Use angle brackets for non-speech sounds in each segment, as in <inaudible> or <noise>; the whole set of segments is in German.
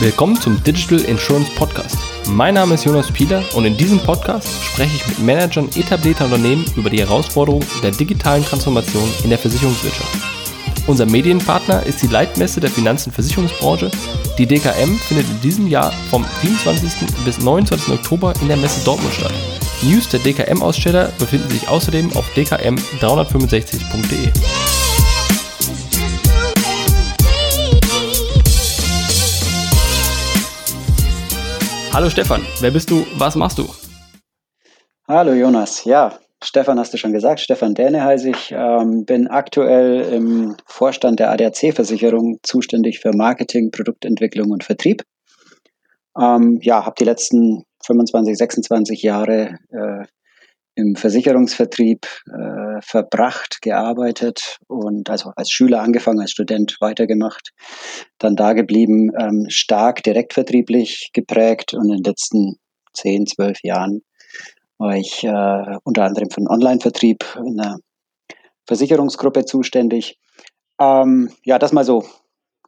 Willkommen zum Digital Insurance Podcast. Mein Name ist Jonas Pieler und in diesem Podcast spreche ich mit Managern etablierter Unternehmen über die Herausforderungen der digitalen Transformation in der Versicherungswirtschaft. Unser Medienpartner ist die Leitmesse der Finanz- und Versicherungsbranche. Die DKM findet in diesem Jahr vom 27. bis 29. Oktober in der Messe Dortmund statt. News der DKM-Aussteller befinden sich außerdem auf dkm365.de. Hallo Stefan, wer bist du? Was machst du? Hallo Jonas, ja, Stefan hast du schon gesagt, Stefan Däne heiße ich, ähm, bin aktuell im Vorstand der ADAC-Versicherung zuständig für Marketing, Produktentwicklung und Vertrieb. Ähm, ja, habe die letzten 25, 26 Jahre äh, im Versicherungsvertrieb äh, verbracht, gearbeitet und also als Schüler angefangen, als Student weitergemacht, dann da geblieben, ähm, stark direktvertrieblich geprägt und in den letzten 10, 12 Jahren war ich äh, unter anderem für den Online-Vertrieb in einer Versicherungsgruppe zuständig. Ähm, ja, das mal so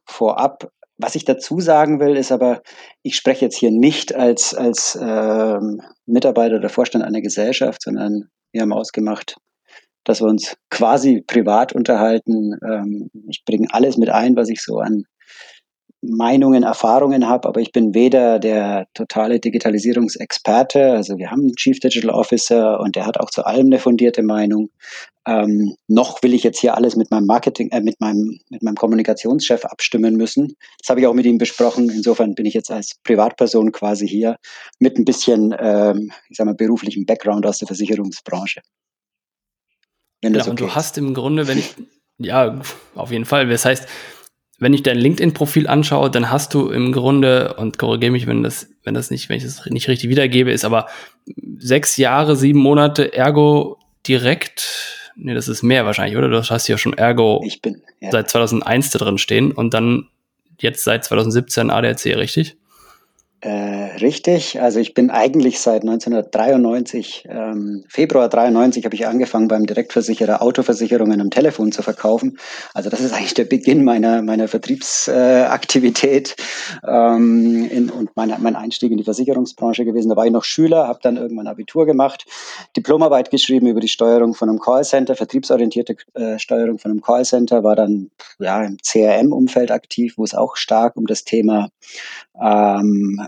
vorab. Was ich dazu sagen will, ist aber, ich spreche jetzt hier nicht als, als ähm, Mitarbeiter oder Vorstand einer Gesellschaft, sondern wir haben ausgemacht, dass wir uns quasi privat unterhalten. Ähm, ich bringe alles mit ein, was ich so an Meinungen, Erfahrungen habe, aber ich bin weder der totale Digitalisierungsexperte, also wir haben einen Chief Digital Officer und der hat auch zu allem eine fundierte Meinung. Ähm, noch will ich jetzt hier alles mit meinem Marketing, äh, mit meinem, mit meinem Kommunikationschef abstimmen müssen. Das habe ich auch mit ihm besprochen. Insofern bin ich jetzt als Privatperson quasi hier mit ein bisschen, ähm, ich sag mal, beruflichem Background aus der Versicherungsbranche. Wenn ja, okay und du ist. hast im Grunde, wenn ich, ja, auf jeden Fall. Das heißt, wenn ich dein LinkedIn-Profil anschaue, dann hast du im Grunde, und korrigiere mich, wenn das, wenn das nicht, wenn ich das nicht richtig wiedergebe, ist aber sechs Jahre, sieben Monate Ergo direkt, nee, das ist mehr wahrscheinlich, oder? Du hast ja schon Ergo ich bin, ja. seit 2001 da drin stehen und dann jetzt seit 2017 ADAC, richtig? Äh, richtig, also ich bin eigentlich seit 1993, ähm, Februar 93 habe ich angefangen beim Direktversicherer Autoversicherungen am Telefon zu verkaufen. Also das ist eigentlich der Beginn meiner, meiner Vertriebsaktivität äh, ähm, in, und meine, mein Einstieg in die Versicherungsbranche gewesen. Da war ich noch Schüler, habe dann irgendwann Abitur gemacht, Diplomarbeit geschrieben über die Steuerung von einem Callcenter, vertriebsorientierte äh, Steuerung von einem Callcenter, war dann ja im CRM-Umfeld aktiv, wo es auch stark um das Thema ähm,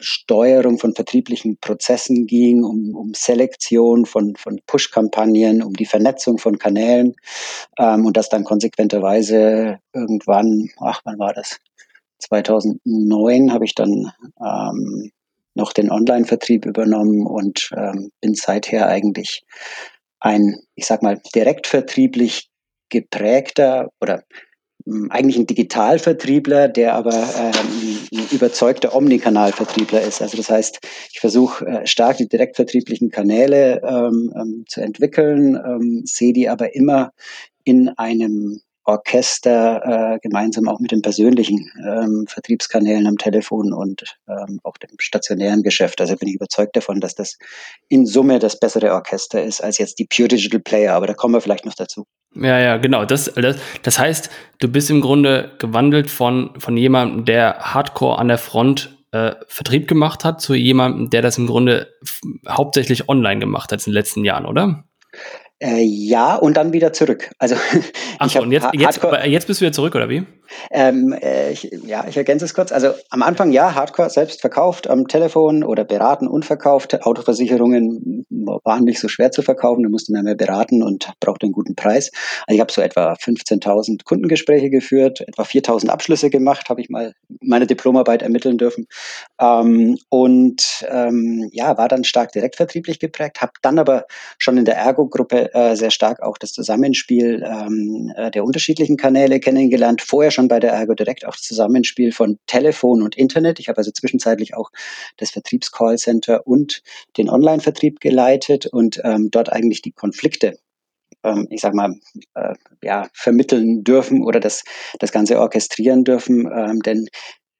Steuerung von vertrieblichen Prozessen ging, um, um Selektion von, von Push-Kampagnen, um die Vernetzung von Kanälen ähm, und das dann konsequenterweise irgendwann, ach, wann war das? 2009 habe ich dann ähm, noch den Online-Vertrieb übernommen und ähm, bin seither eigentlich ein, ich sag mal, direktvertrieblich geprägter oder eigentlich ein Digitalvertriebler, der aber ähm, ein überzeugter Omnikanalvertriebler ist. Also das heißt, ich versuche äh, stark die direktvertrieblichen Kanäle ähm, ähm, zu entwickeln, ähm, sehe die aber immer in einem Orchester äh, gemeinsam auch mit den persönlichen ähm, Vertriebskanälen am Telefon und ähm, auch dem stationären Geschäft. Also bin ich überzeugt davon, dass das in Summe das bessere Orchester ist als jetzt die Pure Digital Player. Aber da kommen wir vielleicht noch dazu. Ja, ja, genau. Das, das, das heißt, du bist im Grunde gewandelt von, von jemandem, der Hardcore an der Front äh, Vertrieb gemacht hat, zu jemandem, der das im Grunde hauptsächlich online gemacht hat in den letzten Jahren, oder? Äh, ja, und dann wieder zurück. Also <laughs> Ach so, und jetzt, jetzt, jetzt bist du wieder zurück, oder wie? Ähm, äh, ich, ja, ich ergänze es kurz. Also am Anfang ja, Hardcore selbst verkauft am Telefon oder beraten und verkauft. Autoversicherungen waren nicht so schwer zu verkaufen, da musste man mehr beraten und brauchte einen guten Preis. Also ich habe so etwa 15.000 Kundengespräche geführt, etwa 4.000 Abschlüsse gemacht, habe ich mal meine Diplomarbeit ermitteln dürfen. Ähm, und ähm, ja, war dann stark direktvertrieblich geprägt, habe dann aber schon in der Ergo-Gruppe äh, sehr stark auch das Zusammenspiel ähm, äh, der unterschiedlichen Kanäle kennengelernt. Vorher schon bei der Ergo Direct auch Zusammenspiel von Telefon und Internet. Ich habe also zwischenzeitlich auch das Vertriebscallcenter und den Online-Vertrieb geleitet und ähm, dort eigentlich die Konflikte ähm, ich sag mal, äh, ja, vermitteln dürfen oder das, das Ganze orchestrieren dürfen. Ähm, denn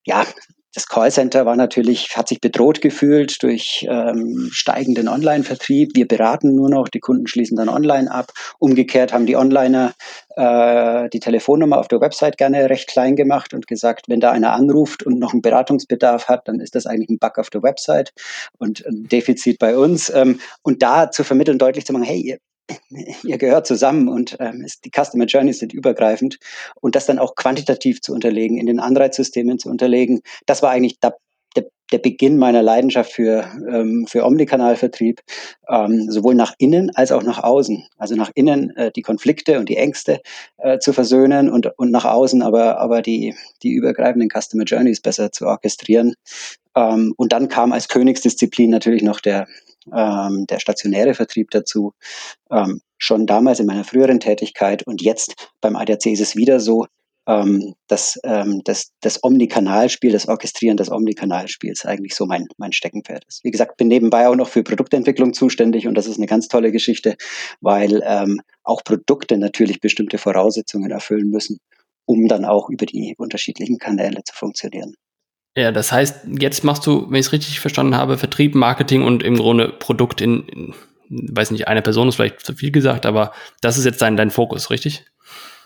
ja, das Callcenter war natürlich, hat sich bedroht gefühlt durch ähm, steigenden Online-Vertrieb. Wir beraten nur noch, die Kunden schließen dann online ab. Umgekehrt haben die Onliner äh, die Telefonnummer auf der Website gerne recht klein gemacht und gesagt, wenn da einer anruft und noch einen Beratungsbedarf hat, dann ist das eigentlich ein Bug auf der Website und ein Defizit bei uns. Ähm, und da zu vermitteln, deutlich zu machen, hey, <laughs> ihr, gehört zusammen und ähm, die Customer Journeys sind übergreifend und das dann auch quantitativ zu unterlegen, in den Anreizsystemen zu unterlegen, das war eigentlich da, der, der Beginn meiner Leidenschaft für, ähm, für Omnikanalvertrieb, ähm, sowohl nach innen als auch nach außen. Also nach innen äh, die Konflikte und die Ängste äh, zu versöhnen und, und nach außen aber, aber die, die übergreifenden Customer Journeys besser zu orchestrieren. Ähm, und dann kam als Königsdisziplin natürlich noch der, ähm, der stationäre Vertrieb dazu. Ähm, schon damals in meiner früheren Tätigkeit und jetzt beim ADAC ist es wieder so, ähm, dass ähm, das, das Omnikanalspiel, das Orchestrieren des Omnikanalspiels eigentlich so mein, mein Steckenpferd ist. Wie gesagt, bin nebenbei auch noch für Produktentwicklung zuständig und das ist eine ganz tolle Geschichte, weil ähm, auch Produkte natürlich bestimmte Voraussetzungen erfüllen müssen, um dann auch über die unterschiedlichen Kanäle zu funktionieren. Ja, das heißt, jetzt machst du, wenn ich es richtig verstanden habe, Vertrieb, Marketing und im Grunde Produkt in, in weiß nicht, eine Person ist vielleicht zu viel gesagt, aber das ist jetzt dein, dein Fokus, richtig?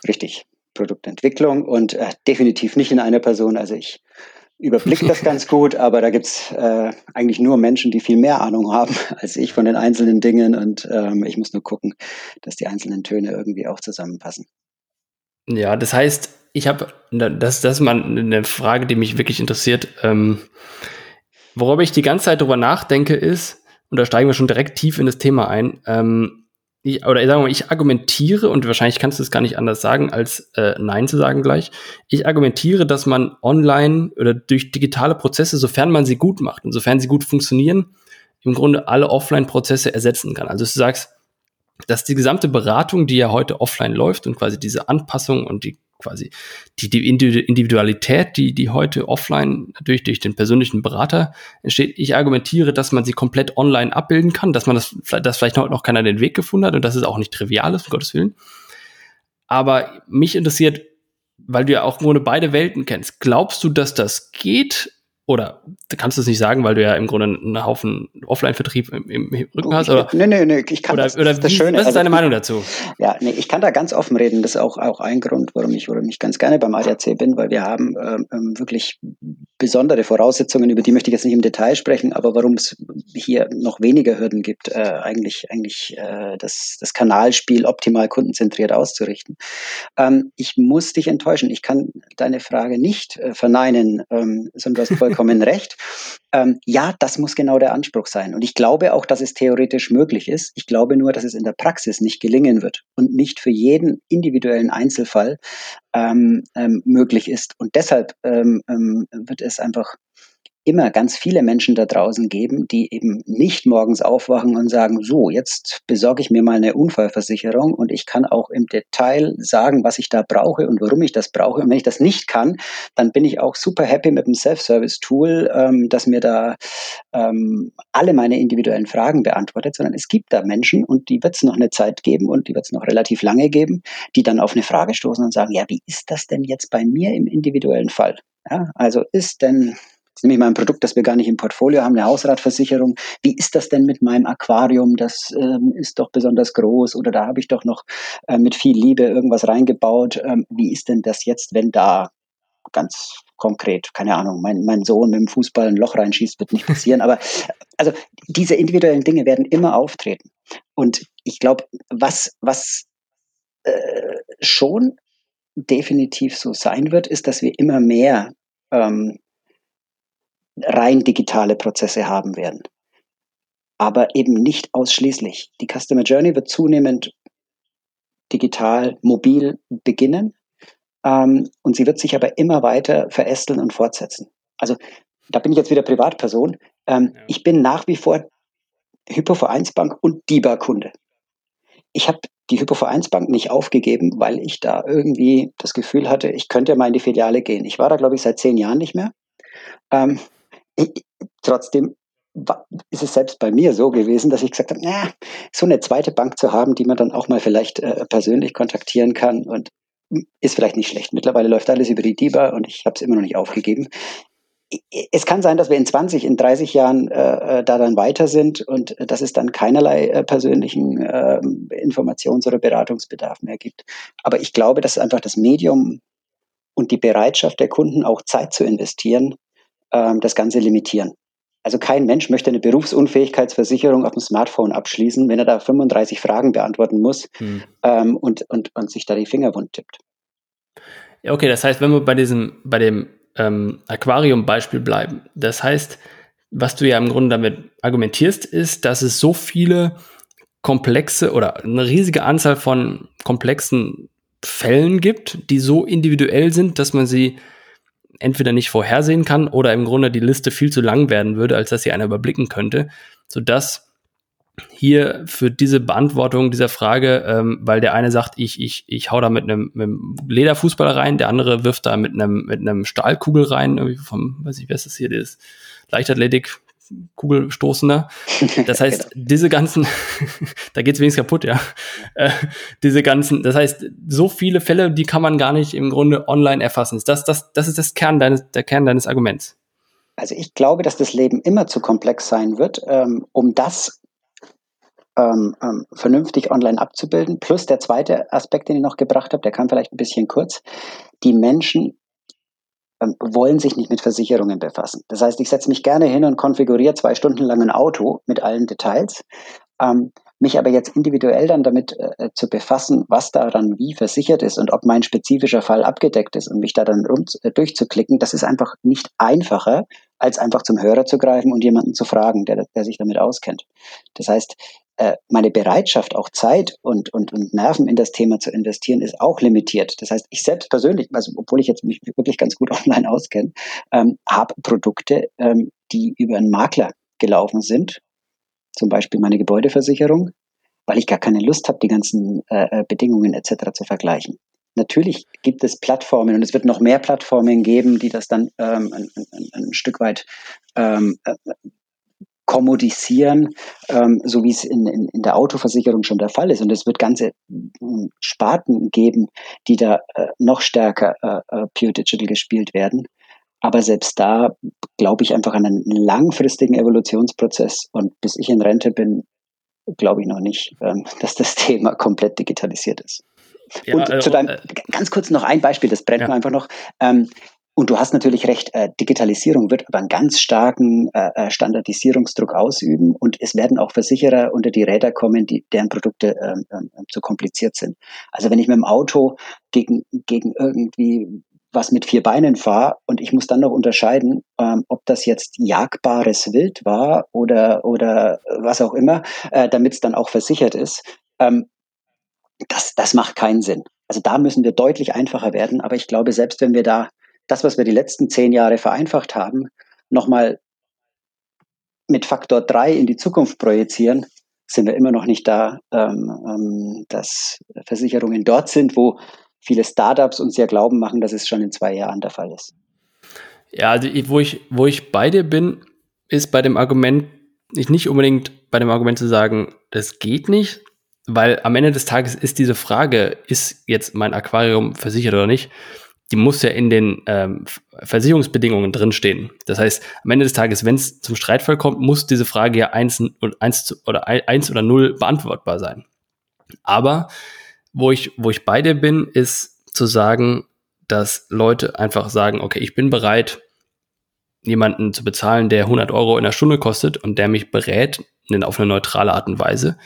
Richtig. Produktentwicklung und äh, definitiv nicht in einer Person. Also ich überblicke das <laughs> ganz gut, aber da gibt's äh, eigentlich nur Menschen, die viel mehr Ahnung haben <laughs> als ich von den einzelnen Dingen und ähm, ich muss nur gucken, dass die einzelnen Töne irgendwie auch zusammenpassen. Ja, das heißt, ich habe, das, das ist mal eine Frage, die mich wirklich interessiert. Ähm, worüber ich die ganze Zeit drüber nachdenke, ist, und da steigen wir schon direkt tief in das Thema ein, ähm, ich, oder sagen wir mal, ich argumentiere, und wahrscheinlich kannst du es gar nicht anders sagen, als äh, Nein zu sagen gleich. Ich argumentiere, dass man online oder durch digitale Prozesse, sofern man sie gut macht und sofern sie gut funktionieren, im Grunde alle Offline-Prozesse ersetzen kann. Also du sagst, dass die gesamte Beratung, die ja heute offline läuft und quasi diese Anpassung und die quasi die, die Individualität, die, die heute offline durch, durch den persönlichen Berater entsteht. Ich argumentiere, dass man sie komplett online abbilden kann, dass man das, dass vielleicht noch, keiner den Weg gefunden hat und dass es auch nicht trivial ist, um Gottes Willen. Aber mich interessiert, weil du ja auch ohne beide Welten kennst, glaubst du, dass das geht oder du kannst es nicht sagen, weil du ja im Grunde einen Haufen Offline-Vertrieb im, im, Rücken hast? Oder, nee, nee, nee, ich kann oder, das, oder das, das wie, Schöne. Was ist also deine also, Meinung dazu? Ja, nee, ich kann da ganz offen reden. Das ist auch, auch ein Grund, warum ich, warum ich ganz gerne beim ADAC bin, weil wir haben ähm, ähm, wirklich besondere Voraussetzungen, über die möchte ich jetzt nicht im Detail sprechen, aber warum es hier noch weniger Hürden gibt, äh, eigentlich, eigentlich äh, das, das Kanalspiel optimal kundenzentriert auszurichten. Ähm, ich muss dich enttäuschen. Ich kann deine Frage nicht äh, verneinen, ähm, sondern du hast vollkommen recht. Ähm, ja, das muss genau der Anspruch sein. Und ich glaube auch, dass es theoretisch möglich ist. Ich glaube nur, dass es in der Praxis nicht gelingen wird und nicht für jeden individuellen Einzelfall ähm, ähm, möglich ist. Und deshalb ähm, ähm, wird es einfach immer ganz viele Menschen da draußen geben, die eben nicht morgens aufwachen und sagen, so, jetzt besorge ich mir mal eine Unfallversicherung und ich kann auch im Detail sagen, was ich da brauche und warum ich das brauche. Und wenn ich das nicht kann, dann bin ich auch super happy mit dem Self-Service-Tool, ähm, das mir da ähm, alle meine individuellen Fragen beantwortet, sondern es gibt da Menschen und die wird es noch eine Zeit geben und die wird es noch relativ lange geben, die dann auf eine Frage stoßen und sagen, ja, wie ist das denn jetzt bei mir im individuellen Fall? Ja, also ist denn ist nämlich mein Produkt, das wir gar nicht im Portfolio haben, eine Hausratversicherung. Wie ist das denn mit meinem Aquarium? Das ähm, ist doch besonders groß oder da habe ich doch noch äh, mit viel Liebe irgendwas reingebaut. Ähm, wie ist denn das jetzt, wenn da ganz konkret, keine Ahnung, mein, mein Sohn mit dem Fußball ein Loch reinschießt, wird nicht passieren. Aber also diese individuellen Dinge werden immer auftreten. Und ich glaube, was, was äh, schon definitiv so sein wird, ist, dass wir immer mehr ähm, rein digitale Prozesse haben werden. Aber eben nicht ausschließlich. Die Customer Journey wird zunehmend digital, mobil beginnen ähm, und sie wird sich aber immer weiter verästeln und fortsetzen. Also da bin ich jetzt wieder Privatperson. Ähm, ja. Ich bin nach wie vor Hypovereinsbank und DIBA-Kunde. Ich habe die Hypovereinsbank nicht aufgegeben, weil ich da irgendwie das Gefühl hatte, ich könnte mal in die Filiale gehen. Ich war da, glaube ich, seit zehn Jahren nicht mehr. Ähm, trotzdem ist es selbst bei mir so gewesen, dass ich gesagt habe, na, so eine zweite Bank zu haben, die man dann auch mal vielleicht äh, persönlich kontaktieren kann und ist vielleicht nicht schlecht. Mittlerweile läuft alles über die DIBA und ich habe es immer noch nicht aufgegeben. es kann sein, dass wir in 20, in 30 Jahren äh, äh, da dann weiter sind und dass es dann keinerlei äh, persönlichen äh, Informations- oder Beratungsbedarf mehr gibt. Aber ich glaube, dass einfach das Medium und die Bereitschaft der Kunden, auch Zeit zu investieren, ähm, das Ganze limitieren. Also kein Mensch möchte eine Berufsunfähigkeitsversicherung auf dem Smartphone abschließen, wenn er da 35 Fragen beantworten muss hm. ähm, und, und, und sich da die Finger wund tippt. Ja, okay, das heißt, wenn wir bei diesem, bei dem ähm, Aquarium-Beispiel bleiben, das heißt, was du ja im Grunde damit argumentierst, ist, dass es so viele komplexe oder eine riesige Anzahl von komplexen Fällen gibt, die so individuell sind, dass man sie entweder nicht vorhersehen kann oder im Grunde die Liste viel zu lang werden würde, als dass sie einer überblicken könnte, sodass hier für diese Beantwortung dieser Frage, ähm, weil der eine sagt, ich, ich, ich hau da mit einem, mit einem Lederfußballer rein, der andere wirft da mit einem, mit einem Stahlkugel rein, irgendwie vom, weiß ich, wer ist das hier, das Leichtathletik, Kugelstoßender. <laughs> Das heißt, genau. diese ganzen, <laughs> da geht's wenigstens kaputt, ja. Äh, diese ganzen, das heißt, so viele Fälle, die kann man gar nicht im Grunde online erfassen. Das, das, das ist das Kern deines, der Kern deines Arguments. Also ich glaube, dass das Leben immer zu komplex sein wird, ähm, um das ähm, ähm, vernünftig online abzubilden. Plus der zweite Aspekt, den ich noch gebracht habe, der kam vielleicht ein bisschen kurz. Die Menschen wollen sich nicht mit Versicherungen befassen. Das heißt, ich setze mich gerne hin und konfiguriere zwei Stunden lang ein Auto mit allen Details. Ähm, mich aber jetzt individuell dann damit äh, zu befassen, was daran wie versichert ist und ob mein spezifischer Fall abgedeckt ist und mich da dann rum, äh, durchzuklicken, das ist einfach nicht einfacher, als einfach zum Hörer zu greifen und jemanden zu fragen, der, der sich damit auskennt. Das heißt, äh, meine Bereitschaft, auch Zeit und, und, und Nerven in das Thema zu investieren, ist auch limitiert. Das heißt, ich selbst persönlich, also obwohl ich jetzt mich wirklich ganz gut <laughs> online auskenne, ähm, habe Produkte, ähm, die über einen Makler gelaufen sind, zum Beispiel meine Gebäudeversicherung, weil ich gar keine Lust habe, die ganzen äh, äh Bedingungen etc. zu vergleichen. Natürlich gibt es Plattformen und es wird noch mehr Plattformen geben, die das dann ähm, ein, ein, ein Stück weit ähm, äh, kommodisieren, ähm, so wie es in, in, in der Autoversicherung schon der Fall ist. Und es wird ganze hm, Sparten geben, die da äh, noch stärker äh, äh, Pure Digital gespielt werden. Aber selbst da glaube ich einfach an einen langfristigen Evolutionsprozess. Und bis ich in Rente bin, glaube ich noch nicht, ähm, <laughs> dass das Thema komplett digitalisiert ist. Ja, und äh, zu deinem, äh, ganz kurz noch ein Beispiel, das brennt ja. mir einfach noch. Ähm, und du hast natürlich recht, äh, Digitalisierung wird aber einen ganz starken äh, äh, Standardisierungsdruck ausüben und es werden auch Versicherer unter die Räder kommen, die, deren Produkte ähm, ähm, zu kompliziert sind. Also wenn ich mit dem Auto gegen, gegen irgendwie was mit vier Beinen fahre und ich muss dann noch unterscheiden, ähm, ob das jetzt jagbares Wild war oder, oder was auch immer, äh, damit es dann auch versichert ist, ähm, das, das macht keinen Sinn. Also da müssen wir deutlich einfacher werden, aber ich glaube, selbst wenn wir da das, was wir die letzten zehn Jahre vereinfacht haben, nochmal mit Faktor drei in die Zukunft projizieren, sind wir immer noch nicht da, ähm, ähm, dass Versicherungen dort sind, wo viele Startups uns ja glauben machen, dass es schon in zwei Jahren der Fall ist. Ja, also wo ich, wo ich bei dir bin, ist bei dem Argument, ich nicht unbedingt bei dem Argument zu sagen, das geht nicht, weil am Ende des Tages ist diese Frage, ist jetzt mein Aquarium versichert oder nicht, die muss ja in den ähm, Versicherungsbedingungen drinstehen. Das heißt, am Ende des Tages, wenn es zum Streitfall kommt, muss diese Frage ja eins, eins oder eins oder null beantwortbar sein. Aber wo ich, wo ich bei dir bin, ist zu sagen, dass Leute einfach sagen, okay, ich bin bereit, jemanden zu bezahlen, der 100 Euro in der Stunde kostet und der mich berät auf eine neutrale Art und Weise,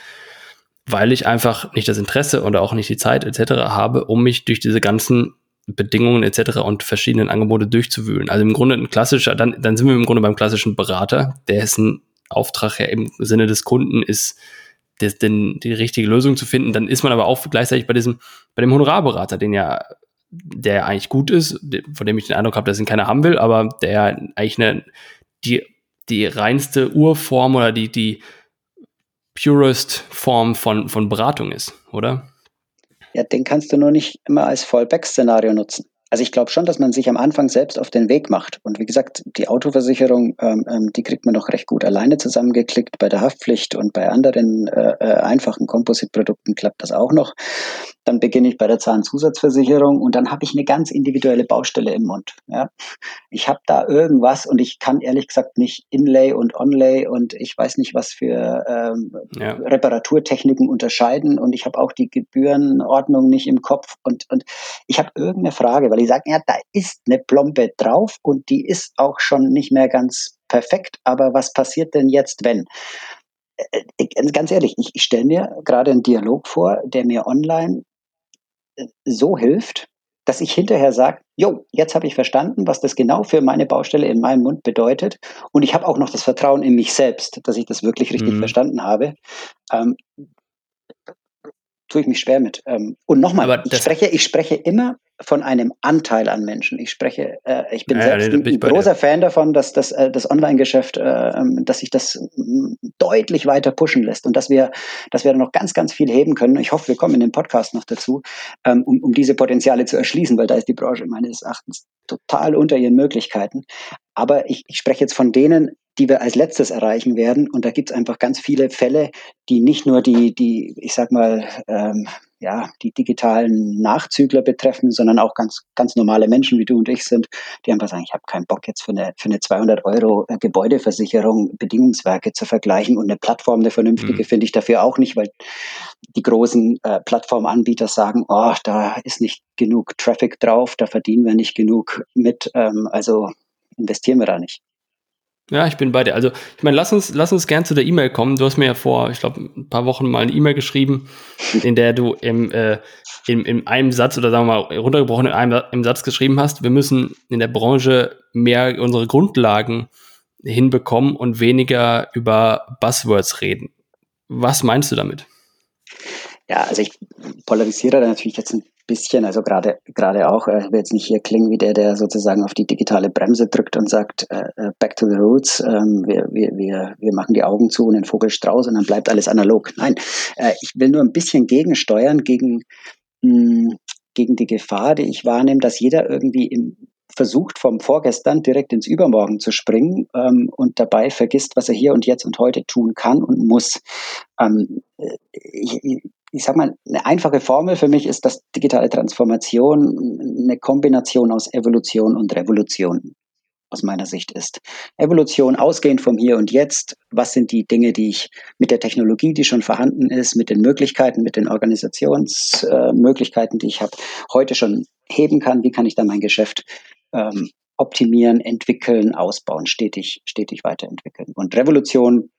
weil ich einfach nicht das Interesse oder auch nicht die Zeit etc. habe, um mich durch diese ganzen Bedingungen etc. und verschiedenen Angebote durchzuwühlen. Also im Grunde ein klassischer, dann, dann sind wir im Grunde beim klassischen Berater, dessen Auftrag ja im Sinne des Kunden ist, des, den, die richtige Lösung zu finden. Dann ist man aber auch gleichzeitig bei diesem, bei dem Honorarberater, den ja, der eigentlich gut ist, von dem ich den Eindruck habe, dass ihn keiner haben will, aber der eigentlich eine, die, die reinste Urform oder die, die purest Form von, von Beratung ist, oder? Ja, den kannst du nur nicht immer als Fallback-Szenario nutzen. Also ich glaube schon, dass man sich am Anfang selbst auf den Weg macht. Und wie gesagt, die Autoversicherung, ähm, ähm, die kriegt man noch recht gut alleine zusammengeklickt. Bei der Haftpflicht und bei anderen äh, äh, einfachen Composite-Produkten klappt das auch noch. Dann beginne ich bei der Zahnzusatzversicherung und dann habe ich eine ganz individuelle Baustelle im Mund. Ja. Ich habe da irgendwas und ich kann ehrlich gesagt nicht Inlay und Onlay und ich weiß nicht, was für ähm, ja. Reparaturtechniken unterscheiden und ich habe auch die Gebührenordnung nicht im Kopf und, und ich habe irgendeine Frage, weil ich sage, ja, da ist eine Plombe drauf und die ist auch schon nicht mehr ganz perfekt, aber was passiert denn jetzt, wenn? Äh, äh, ganz ehrlich, ich, ich stelle mir gerade einen Dialog vor, der mir online so hilft, dass ich hinterher sage, jo, jetzt habe ich verstanden, was das genau für meine Baustelle in meinem Mund bedeutet. Und ich habe auch noch das Vertrauen in mich selbst, dass ich das wirklich richtig mhm. verstanden habe. Ähm, tue ich mich schwer mit. Ähm, und nochmal, ich spreche, ich spreche immer von einem Anteil an Menschen. Ich spreche, äh, ich bin ja, selbst ein, ein großer Fan davon, dass das, äh, das Online-Geschäft, äh, ähm, dass sich das mm, deutlich weiter pushen lässt und dass wir, dass wir noch ganz, ganz viel heben können. Ich hoffe, wir kommen in dem Podcast noch dazu, ähm, um, um diese Potenziale zu erschließen, weil da ist die Branche meines Erachtens total unter ihren Möglichkeiten. Aber ich, ich spreche jetzt von denen, die wir als letztes erreichen werden. Und da gibt es einfach ganz viele Fälle, die nicht nur die, die ich sag mal, ähm, ja, die digitalen Nachzügler betreffen, sondern auch ganz, ganz normale Menschen wie du und ich sind, die einfach sagen, ich habe keinen Bock jetzt für eine, für eine 200 Euro äh, Gebäudeversicherung Bedingungswerke zu vergleichen und eine Plattform, eine vernünftige, mhm. finde ich dafür auch nicht, weil die großen äh, Plattformanbieter sagen, oh, da ist nicht genug Traffic drauf, da verdienen wir nicht genug mit, ähm, also investieren wir da nicht. Ja, ich bin bei dir. Also, ich meine, lass uns, lass uns gern zu der E-Mail kommen. Du hast mir ja vor, ich glaube, ein paar Wochen mal eine E-Mail geschrieben, in der du im, äh, in, in einem Satz oder sagen wir mal runtergebrochen in einem im Satz geschrieben hast, wir müssen in der Branche mehr unsere Grundlagen hinbekommen und weniger über Buzzwords reden. Was meinst du damit? Ja, also ich polarisiere da natürlich jetzt ein bisschen, also gerade gerade auch, äh, ich will jetzt nicht hier klingen wie der, der sozusagen auf die digitale Bremse drückt und sagt, äh, äh, back to the roots, ähm, wir, wir, wir, wir machen die Augen zu und den Vogel Strauß und dann bleibt alles analog. Nein, äh, ich will nur ein bisschen gegensteuern gegen, mh, hm, gegen die Gefahr, die ich wahrnehme, dass jeder irgendwie im, versucht, vom Vorgestern direkt ins Übermorgen zu springen ähm, und dabei vergisst, was er hier und jetzt und heute tun kann und muss. Ähm, äh, ich, ich sag mal, eine einfache Formel für mich ist, dass digitale Transformation eine Kombination aus Evolution und Revolution aus meiner Sicht ist. Evolution ausgehend vom Hier und Jetzt. Was sind die Dinge, die ich mit der Technologie, die schon vorhanden ist, mit den Möglichkeiten, mit den Organisationsmöglichkeiten, äh, die ich habe, heute schon heben kann? Wie kann ich dann mein Geschäft ähm, optimieren, entwickeln, ausbauen, stetig, stetig weiterentwickeln? Und Revolution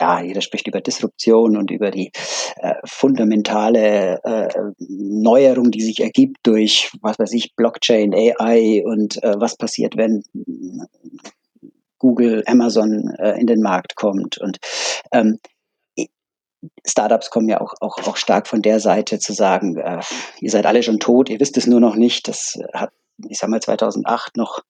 ja, jeder spricht über Disruption und über die äh, fundamentale äh, Neuerung, die sich ergibt durch, was weiß ich, Blockchain, AI und äh, was passiert, wenn Google, Amazon äh, in den Markt kommt. Und ähm, Startups kommen ja auch, auch, auch stark von der Seite zu sagen, äh, ihr seid alle schon tot, ihr wisst es nur noch nicht. Das hat ich sag mal 2008 noch,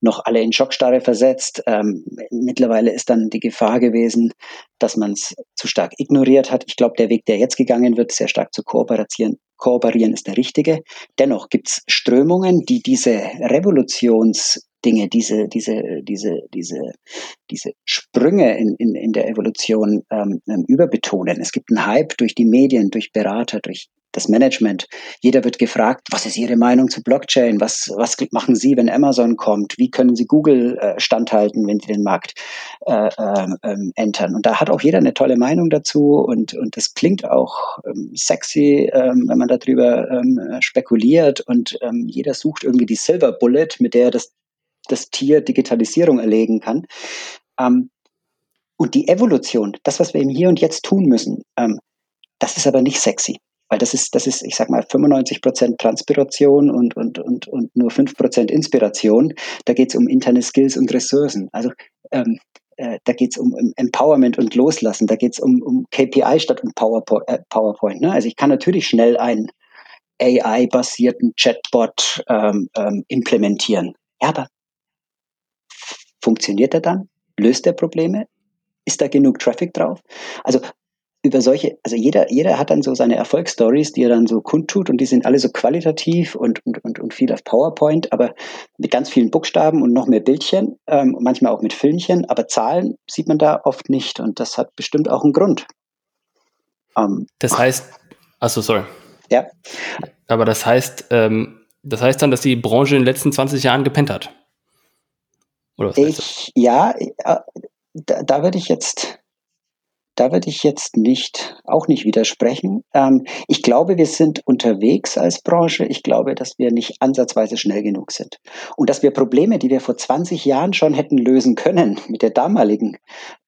noch alle in Schockstarre versetzt. Ähm, mittlerweile ist dann die Gefahr gewesen, dass man es zu stark ignoriert hat. Ich glaube, der Weg, der jetzt gegangen wird, sehr stark zu kooperieren, kooperieren ist der richtige. Dennoch gibt es Strömungen, die diese Revolutions Dinge, diese, diese, diese, diese, diese Sprünge in, in, in der Evolution ähm, ähm überbetonen. Es gibt einen Hype durch die Medien, durch Berater, durch das Management. Jeder wird gefragt, was ist Ihre Meinung zu Blockchain? Was, was machen Sie, wenn Amazon kommt? Wie können Sie Google äh, standhalten, wenn Sie den Markt äh, äh, entern? Und da hat auch jeder eine tolle Meinung dazu und, und das klingt auch ähm, sexy, ähm, wenn man darüber ähm, spekuliert und ähm, jeder sucht irgendwie die Silver Bullet, mit der das, das Tier Digitalisierung erlegen kann. Ähm, und die Evolution, das, was wir im Hier und Jetzt tun müssen, ähm, das ist aber nicht sexy. Weil das ist, das ist, ich sag mal, 95 Prozent Transpiration und, und, und, und nur 5 Prozent Inspiration. Da geht es um interne Skills und Ressourcen. Also ähm, äh, da geht es um, Empowerment und Loslassen. Da geht es um, um KPI statt um PowerPoint. Äh, PowerPoint ne? Also ich kann natürlich schnell einen AI-basierten Chatbot ähm, ähm, implementieren. Ja, aber funktioniert er dann? Löst er Probleme? Ist da genug Traffic drauf? Also über solche, also jeder, jeder hat dann so seine Erfolgsstories, die er dann so kundtut und die sind alle so qualitativ und, und, und, und viel auf PowerPoint, aber mit ganz vielen Buchstaben und noch mehr Bildchen, ähm, manchmal auch mit Filmchen, aber Zahlen sieht man da oft nicht und das hat bestimmt auch einen Grund. Ähm, das heißt, achso, sorry. Ja. Aber das heißt, ähm, das heißt dann, dass die Branche in den letzten 20 Jahren gepennt hat. Oder was ich, ja, äh, da, da würde ich jetzt da würde ich jetzt nicht, auch nicht widersprechen. Ähm, ich glaube, wir sind unterwegs als Branche. Ich glaube, dass wir nicht ansatzweise schnell genug sind. Und dass wir Probleme, die wir vor 20 Jahren schon hätten lösen können <laughs> mit der damaligen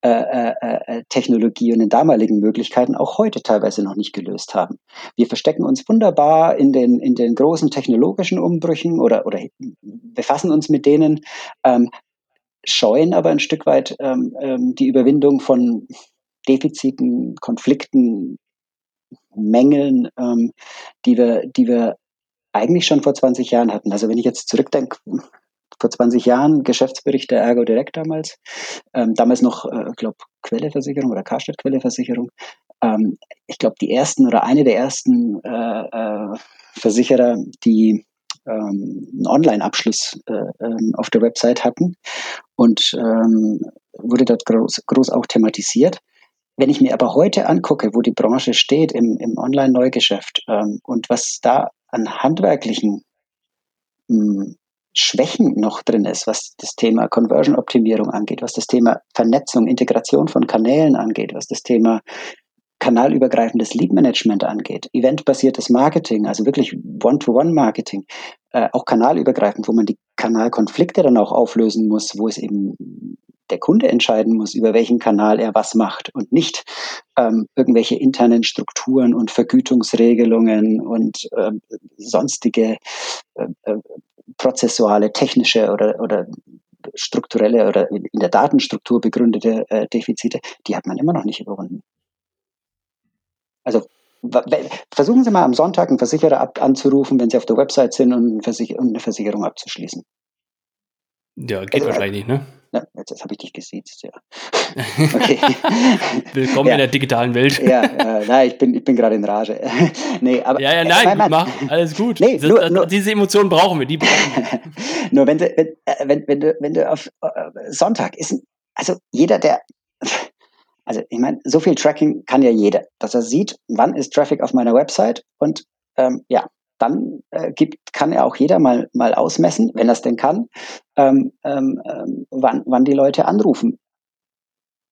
äh, äh, äh, Technologie und den damaligen Möglichkeiten, auch heute teilweise noch nicht gelöst haben. Wir verstecken uns wunderbar in den, in den großen technologischen Umbrüchen oder, oder befassen uns mit denen, ähm, scheuen aber ein Stück weit ähm, ähm die Überwindung von Defiziten, Konflikten, Mängeln, ähm, die, wir, die wir eigentlich schon vor 20 Jahren hatten. Also wenn ich jetzt zurückdenke, vor 20 Jahren Geschäftsbericht der Ergo Direct damals, ähm, damals noch, äh, glaube Quelleversicherung oder Karstadt Quelleversicherung. Ähm, ich glaube, die ersten oder eine der ersten äh, äh, Versicherer, die ähm, einen Online-Abschluss äh, ähm, auf der Website hatten und ähm, wurde dort groß, groß auch thematisiert. Wenn ich mir aber heute angucke, wo die Branche steht im, im Online-Neugeschäft ähm, und was da an handwerklichen mh, hm, Schwächen noch drin ist, was das Thema Conversion-Optimierung angeht, was das Thema Vernetzung, Integration von Kanälen angeht, was das Thema kanalübergreifendes Lead-Management angeht, eventbasiertes Marketing, also wirklich One-to-One-Marketing, äh, auch kanalübergreifend, wo man die Kanalkonflikte dann auch auflösen muss, wo es eben der Kunde entscheiden muss, über welchen Kanal er was macht und nicht ähm, irgendwelche internen Strukturen und Vergütungsregelungen und äh, sonstige äh, äh, prozessuale, technische oder, oder strukturelle oder in der Datenstruktur begründete äh, Defizite, die hat man immer noch nicht überwunden. Also versuchen Sie mal am Sonntag einen Versicherer ab anzurufen, wenn Sie auf der Website sind und eine Versicherung abzuschließen. Ja, geht also, wahrscheinlich nicht, ne? Ja, jetzt, jetzt habe ich dich gesiezt, ja. <laughs> Okay. Willkommen ja. in der digitalen Welt. Ja, äh, nein, ich bin, ich bin gerade in Rage. <laughs> nee, aber, ja, ja, nein, äh, mach, alles gut. Nee, das, nur, nur, diese Emotionen brauchen wir, die brauchen wir. <laughs> nur wenn du, wenn, äh, wenn, wenn, du, wenn du auf äh, Sonntag ist, also jeder, der, also ich meine, so viel Tracking kann ja jeder, dass er sieht, wann ist Traffic auf meiner Website und ähm, ja, dann äh, gibt, kann ja auch jeder mal, mal ausmessen, wenn er es denn kann, ähm, ähm, ähm, wann, wann die Leute anrufen.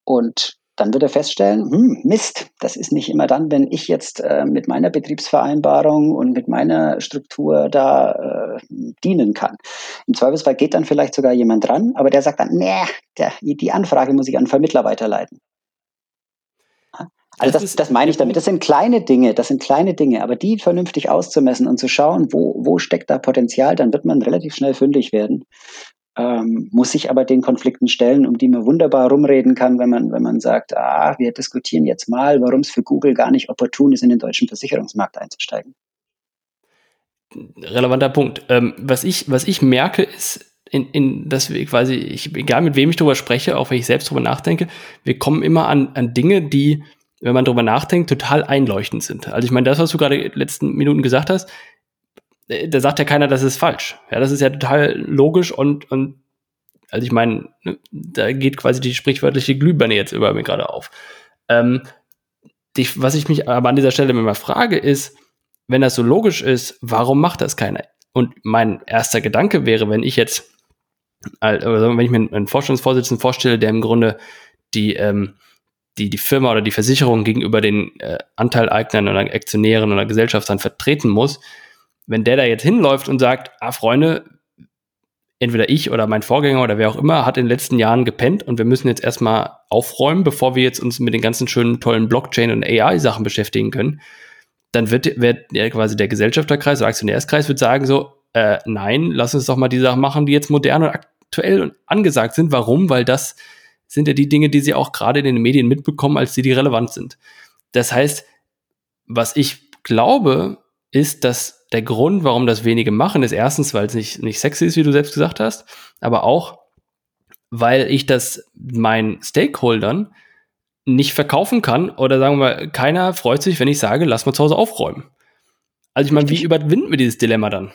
Und dann wird er feststellen, hm, Mist, das ist nicht immer dann, wenn ich jetzt äh, mit meiner Betriebsvereinbarung und mit meiner Struktur da äh, dienen kann. Im Zweifelsfall geht dann vielleicht sogar jemand dran, aber der sagt dann, nee, der, die Anfrage muss ich an Vermittler weiterleiten. Also das, das, das meine ich damit. Das sind kleine Dinge, das sind kleine Dinge, aber die vernünftig auszumessen und zu schauen, wo, wo steckt da Potenzial, dann wird man relativ schnell fündig werden. Ähm, muss sich aber den Konflikten stellen, um die man wunderbar rumreden kann, wenn man, wenn man sagt, ah, wir diskutieren jetzt mal, warum es für Google gar nicht opportun ist, in den deutschen Versicherungsmarkt einzusteigen. Relevanter Punkt. Ähm, was, ich, was ich merke, ist, in, in, dass wir quasi, ich, egal mit wem ich darüber spreche, auch wenn ich selbst darüber nachdenke, wir kommen immer an, an Dinge, die wenn man drüber nachdenkt, total einleuchtend sind. Also ich meine, das, was du gerade letzten Minuten gesagt hast, äh, da sagt ja keiner, das ist falsch. Ja, das ist ja total logisch und, und also ich meine, ne, da geht quasi die sprichwörtliche Glühbirne jetzt über mir gerade auf. Ähm, die, was ich mich aber an dieser Stelle immer frage, ist, wenn das so logisch ist, warum macht das keiner? Und mein erster Gedanke wäre, wenn ich jetzt, also wenn ich mir einen Vorstandsvorsitzenden vorstelle, der im Grunde die, ähm, die die Firma oder die Versicherung gegenüber den äh, Anteileignern oder Aktionären oder Gesellschaftern vertreten muss, wenn der da jetzt hinläuft und sagt, ah Freunde, entweder ich oder mein Vorgänger oder wer auch immer hat in den letzten Jahren gepennt und wir müssen jetzt erstmal aufräumen, bevor wir jetzt uns mit den ganzen schönen tollen Blockchain und AI Sachen beschäftigen können, dann wird, wird ja quasi der Gesellschafterkreis oder Aktionärskreis wird sagen so, äh, nein, lass uns doch mal die Sachen machen, die jetzt modern und aktuell und angesagt sind. Warum? Weil das sind ja die Dinge, die sie auch gerade in den Medien mitbekommen, als die, die relevant sind. Das heißt, was ich glaube, ist, dass der Grund, warum das wenige machen, ist erstens, weil es nicht, nicht sexy ist, wie du selbst gesagt hast, aber auch, weil ich das meinen Stakeholdern nicht verkaufen kann oder sagen wir, keiner freut sich, wenn ich sage, lass mal zu Hause aufräumen. Also ich meine, wie überwinden wir dieses Dilemma dann?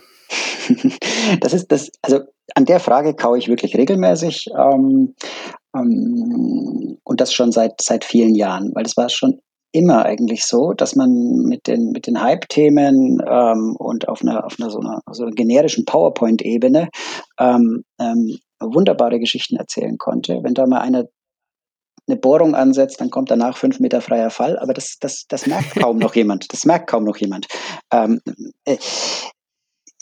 <laughs> das ist das, also an der Frage kaue ich wirklich regelmäßig ähm, ähm, und das schon seit, seit vielen Jahren, weil es war schon immer eigentlich so, dass man mit den, mit den Hype-Themen ähm, und auf einer, auf einer so einer, so einer generischen PowerPoint-Ebene ähm, ähm, wunderbare Geschichten erzählen konnte. Wenn da mal einer eine Bohrung ansetzt, dann kommt danach fünf Meter freier Fall, aber das, das, das merkt kaum noch jemand. Das merkt kaum noch jemand. Ähm, äh,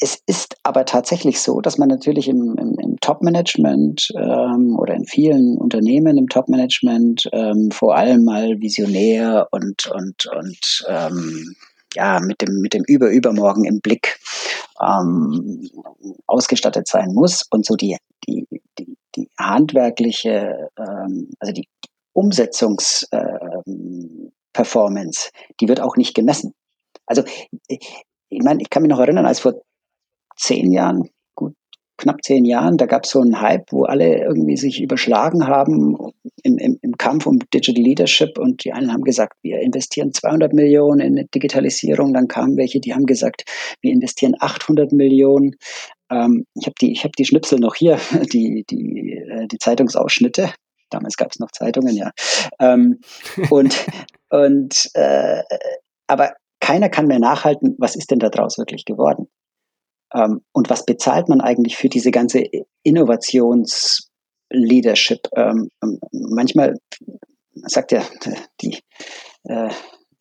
es ist aber tatsächlich so, dass man natürlich im, im, im Top-Management ähm, oder in vielen Unternehmen im Top-Management ähm, vor allem mal visionär und, und, und ähm, ja, mit dem, mit dem Über-Übermorgen im Blick ähm, ausgestattet sein muss und so die, die, die, die handwerkliche, ähm, also die Umsetzungsperformance, ähm, die wird auch nicht gemessen. Also ich meine, ich kann mich noch erinnern, als vor zehn Jahren, gut knapp zehn Jahren, da gab es so einen Hype, wo alle irgendwie sich überschlagen haben im, im, im Kampf um Digital Leadership und die einen haben gesagt, wir investieren 200 Millionen in Digitalisierung, dann kamen welche, die haben gesagt, wir investieren 800 Millionen. Ähm, ich habe die, ich hab die Schnipsel noch hier, <laughs> die, die, äh, die Zeitungsausschnitte. Damals gab es noch Zeitungen, ja. Ähm, und <laughs> und äh, aber keiner kann mehr nachhalten, was ist denn da draus wirklich geworden? Ähm, und was bezahlt man eigentlich für diese ganze Innovationsleadership? Ähm, ähm, manchmal sagt ja die, äh,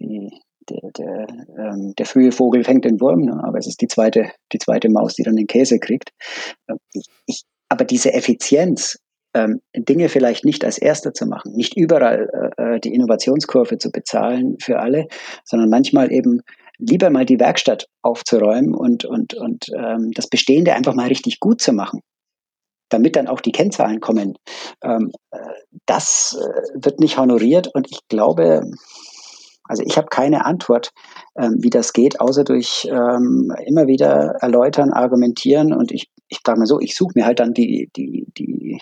die der, der, ähm, der frühe Vogel fängt den Wurm, ne? aber es ist die zweite, die zweite Maus, die dann den Käse kriegt. Ich, aber diese Effizienz, ähm, Dinge vielleicht nicht als erster zu machen, nicht überall äh, äh die Innovationskurve zu bezahlen für alle, sondern manchmal eben lieber mal die Werkstatt aufzuräumen und, und, und ähm, das Bestehende einfach mal richtig gut zu machen, damit dann auch die Kennzahlen kommen. Ähm, äh, das äh, wird nicht honoriert und ich glaube, also ich habe keine Antwort, ähm, wie das geht, außer durch ähm, immer wieder erläutern, argumentieren und ich, ich sage mal so, ich suche mir halt dann die, die, die,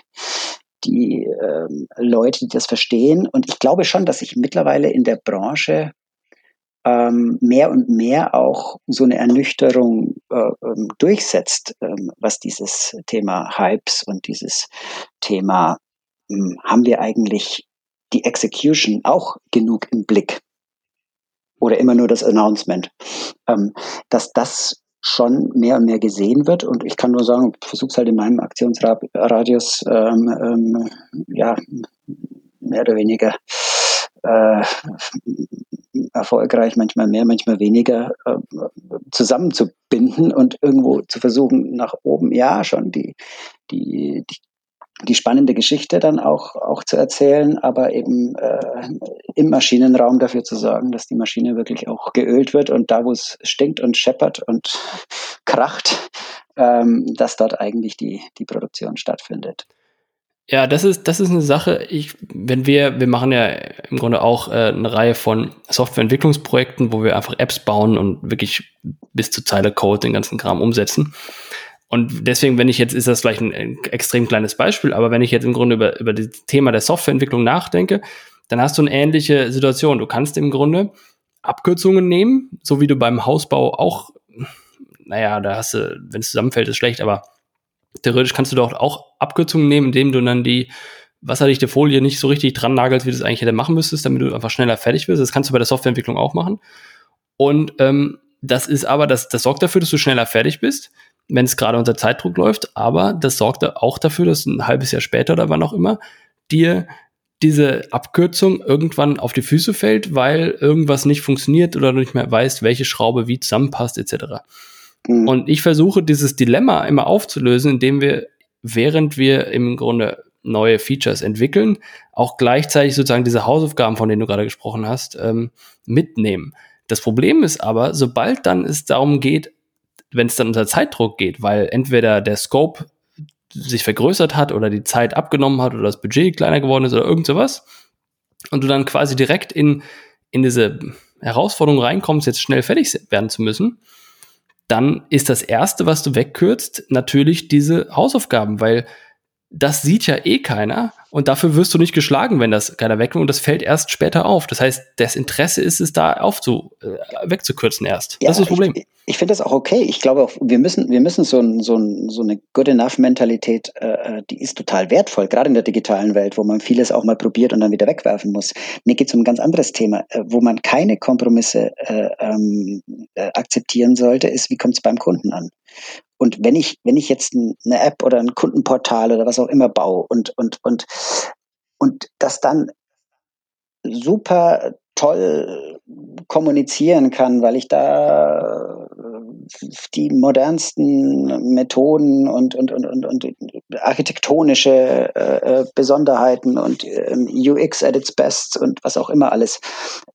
die ähm, Leute, die das verstehen. Und ich glaube schon, dass sich mittlerweile in der Branche ähm, mehr und mehr auch so eine Ernüchterung äh, ähm, durchsetzt, ähm, was dieses Thema Hypes und dieses Thema, ähm, haben wir eigentlich die Execution auch genug im Blick? Oder immer nur das Announcement? Ähm, dass das schon mehr und mehr gesehen wird. Und ich kann nur sagen, versuche es halt in meinem Aktionsradius ähm, ja, mehr oder weniger äh, erfolgreich, manchmal mehr, manchmal weniger, äh, zusammenzubinden und irgendwo zu versuchen, nach oben, ja, schon die, die, die, die spannende Geschichte dann auch, auch zu erzählen, aber eben äh, im Maschinenraum dafür zu sorgen, dass die Maschine wirklich auch geölt wird und da, wo es stinkt und scheppert und kracht, ähm, dass dort eigentlich die, die Produktion stattfindet. Ja, das ist, das ist eine Sache. Ich, wenn wir, wir machen ja im Grunde auch äh, eine Reihe von Softwareentwicklungsprojekten, wo wir einfach Apps bauen und wirklich bis zur Zeile Code den ganzen Kram umsetzen. Und deswegen, wenn ich jetzt, ist das vielleicht ein, ein extrem kleines Beispiel, aber wenn ich jetzt im Grunde über, über das Thema der Softwareentwicklung nachdenke, dann hast du eine ähnliche Situation. Du kannst im Grunde Abkürzungen nehmen, so wie du beim Hausbau auch, naja, da hast du, wenn es zusammenfällt, ist schlecht, aber theoretisch kannst du dort auch Abkürzungen nehmen, indem du dann die wasserdichte Folie nicht so richtig dran nagelst, wie du es eigentlich hätte machen müsstest, damit du einfach schneller fertig wirst. Das kannst du bei der Softwareentwicklung auch machen. Und ähm, das ist aber, das, das sorgt dafür, dass du schneller fertig bist, wenn es gerade unter Zeitdruck läuft, aber das sorgt auch dafür, dass ein halbes Jahr später oder wann auch immer dir diese Abkürzung irgendwann auf die Füße fällt, weil irgendwas nicht funktioniert oder du nicht mehr weißt, welche Schraube wie zusammenpasst, etc. Mhm. Und ich versuche dieses Dilemma immer aufzulösen, indem wir, während wir im Grunde neue Features entwickeln, auch gleichzeitig sozusagen diese Hausaufgaben, von denen du gerade gesprochen hast, ähm, mitnehmen. Das Problem ist aber, sobald dann es darum geht, wenn es dann unter Zeitdruck geht, weil entweder der Scope sich vergrößert hat oder die Zeit abgenommen hat oder das Budget kleiner geworden ist oder irgend sowas und du dann quasi direkt in, in diese Herausforderung reinkommst, jetzt schnell fertig werden zu müssen, dann ist das Erste, was du wegkürzt, natürlich diese Hausaufgaben, weil das sieht ja eh keiner und dafür wirst du nicht geschlagen, wenn das keiner wegnimmt und das fällt erst später auf. Das heißt, das Interesse ist es da aufzu, äh, wegzukürzen erst. Ja, das ist das Problem. Ich, ich finde das auch okay. Ich glaube auch, wir müssen, wir müssen so, ein, so, ein, so eine Good Enough Mentalität, äh, äh, die ist total wertvoll, gerade in der digitalen Welt, wo man vieles auch mal probiert und dann wieder wegwerfen muss. Mir geht es um ein ganz anderes Thema, äh, wo man keine Kompromisse äh, ähm, äh, akzeptieren sollte, ist, wie kommt es beim Kunden an? Und wenn ich, wenn ich jetzt eine App oder ein Kundenportal oder was auch immer baue und, und, und, und das dann super toll kommunizieren kann, weil ich da die modernsten Methoden und, und, und, und, und architektonische äh, äh Besonderheiten und äh, UX at its best und was auch immer alles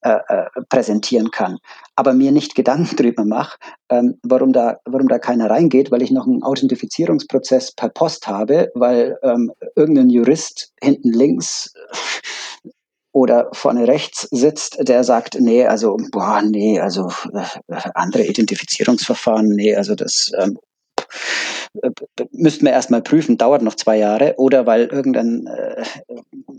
äh, äh, präsentieren kann. Aber mir nicht Gedanken <laughs> darüber mache, ähm, warum, da, warum da keiner reingeht, weil ich noch einen Authentifizierungsprozess per Post habe, weil ähm, irgendein Jurist hinten links oder vorne rechts sitzt, der sagt, nee, also, boah, nee, also äh, andere Identifizierungsverfahren, nee, also das ähm, müssten wir erstmal prüfen, dauert noch zwei Jahre, oder weil irgendein äh,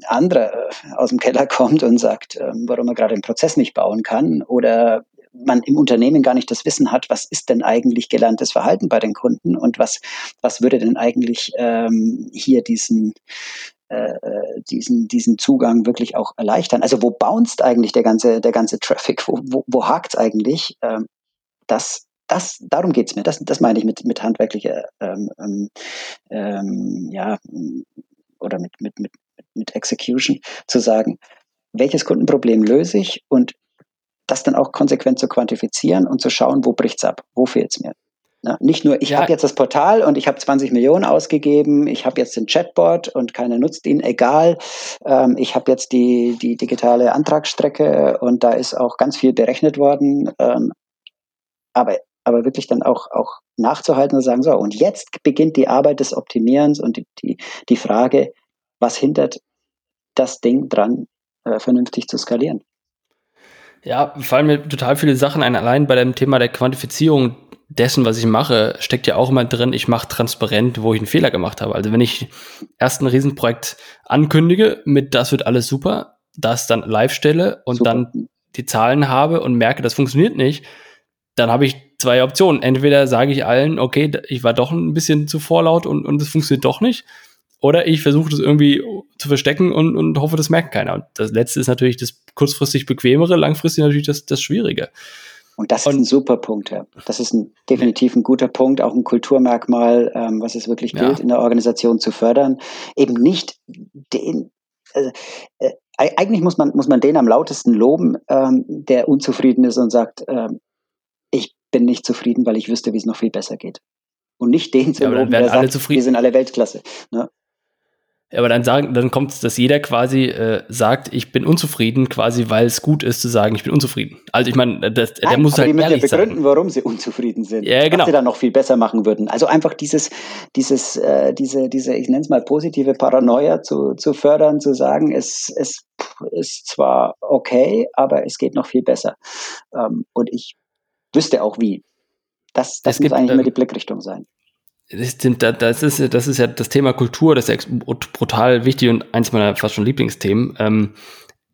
anderer äh, aus dem Keller kommt und sagt, äh, warum er gerade den Prozess nicht bauen kann, oder man im Unternehmen gar nicht das Wissen hat, was ist denn eigentlich gelerntes Verhalten bei den Kunden und was, was würde denn eigentlich ähm, hier diesen äh, äh, diesen, diesen Zugang wirklich auch erleichtern. Also wo bounced eigentlich der ganze, der ganze Traffic? Wo, wo, wo hakt es eigentlich? Ähm, das, das, darum geht's mir. Das, das meine ich mit, mit handwerklicher, ähm, ähm, ähm, ja, oder mit, mit, mit, mit Execution, zu sagen, welches Kundenproblem löse ich und das dann auch konsequent zu quantifizieren und zu schauen, wo bricht's ab, wo fehlt's mir. Ne? Nicht nur, ich ja. habe jetzt das Portal und ich habe 20 Millionen ausgegeben, ich habe jetzt den Chatbot und keiner nutzt ihn, egal. Ähm, ich habe jetzt die, die digitale Antragsstrecke und da ist auch ganz viel berechnet worden. Ähm, aber, aber wirklich dann auch, auch nachzuhalten und sagen, so, und jetzt beginnt die Arbeit des Optimierens und die, die, die Frage, was hindert das Ding dran, äh, vernünftig zu skalieren? Ja, fallen mir total viele Sachen ein. Allein bei dem Thema der Quantifizierung dessen, was ich mache, steckt ja auch immer drin, ich mache transparent, wo ich einen Fehler gemacht habe. Also wenn ich erst ein Riesenprojekt ankündige mit das wird alles super, das dann live stelle und super. dann die Zahlen habe und merke, das funktioniert nicht, dann habe ich zwei Optionen. Entweder sage ich allen, okay, ich war doch ein bisschen zu vorlaut und, und es funktioniert doch nicht. Oder ich versuche das irgendwie zu verstecken und, und hoffe, das merkt keiner. Und das letzte ist natürlich das kurzfristig bequemere, langfristig natürlich das, das Schwierige. Und das ist ein super Punkt, ja. Das ist ein, definitiv ein guter Punkt, auch ein Kulturmerkmal, ähm, was es wirklich gilt, ja. in der Organisation zu fördern. Eben nicht den, äh, äh, eigentlich muss man, muss man den am lautesten loben, ähm, der unzufrieden ist und sagt, ähm, ich bin nicht zufrieden, weil ich wüsste, wie es noch viel besser geht. Und nicht den zu ja, loben, der sagt, wir sind alle Weltklasse. Ne? Aber dann sagen, dann kommt es, dass jeder quasi äh, sagt, ich bin unzufrieden, quasi weil es gut ist zu sagen, ich bin unzufrieden. Also ich meine, der Nein, muss halt die müssen ja begründen, sagen. warum sie unzufrieden sind, ja, genau. was sie dann noch viel besser machen würden. Also einfach dieses, dieses, äh, diese, diese, ich nenne es mal positive Paranoia zu, zu fördern, zu sagen, es, es ist zwar okay, aber es geht noch viel besser. Ähm, und ich wüsste auch wie. Das, das muss gibt, eigentlich ähm, immer die Blickrichtung sein das ist, das ist ja das Thema Kultur, das ist ja brutal wichtig und eins meiner fast schon Lieblingsthemen. Ähm,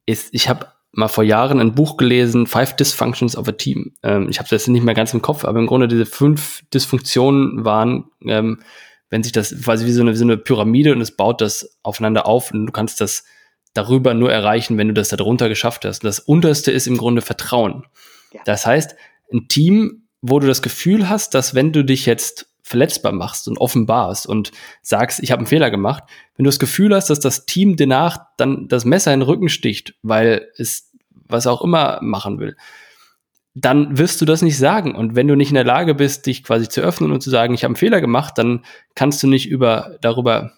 ist, ich habe mal vor Jahren ein Buch gelesen, Five Dysfunctions of a Team. Ähm, ich habe das nicht mehr ganz im Kopf, aber im Grunde diese fünf Dysfunktionen waren, ähm, wenn sich das quasi wie so eine, wie so eine Pyramide und es baut das aufeinander auf und du kannst das darüber nur erreichen, wenn du das darunter geschafft hast. Und das unterste ist im Grunde Vertrauen. Ja. Das heißt, ein Team, wo du das Gefühl hast, dass wenn du dich jetzt verletzbar machst und offenbarst und sagst, ich habe einen Fehler gemacht, wenn du das Gefühl hast, dass das Team danach dann das Messer in den Rücken sticht, weil es was auch immer machen will, dann wirst du das nicht sagen. Und wenn du nicht in der Lage bist, dich quasi zu öffnen und zu sagen, ich habe einen Fehler gemacht, dann kannst du nicht über darüber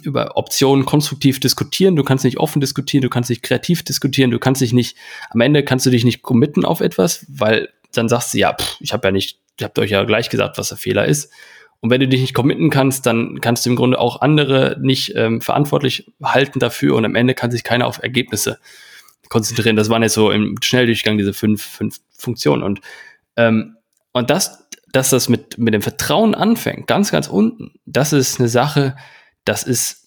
über Optionen konstruktiv diskutieren, du kannst nicht offen diskutieren, du kannst nicht kreativ diskutieren, du kannst dich nicht, am Ende kannst du dich nicht committen auf etwas, weil dann sagst du, ja, pff, ich habe ja nicht ihr habt euch ja gleich gesagt, was der Fehler ist. Und wenn du dich nicht committen kannst, dann kannst du im Grunde auch andere nicht ähm, verantwortlich halten dafür und am Ende kann sich keiner auf Ergebnisse konzentrieren. Das waren jetzt so im Schnelldurchgang diese fünf, fünf Funktionen. Und, ähm, und das, dass das mit, mit dem Vertrauen anfängt, ganz, ganz unten, das ist eine Sache, das ist,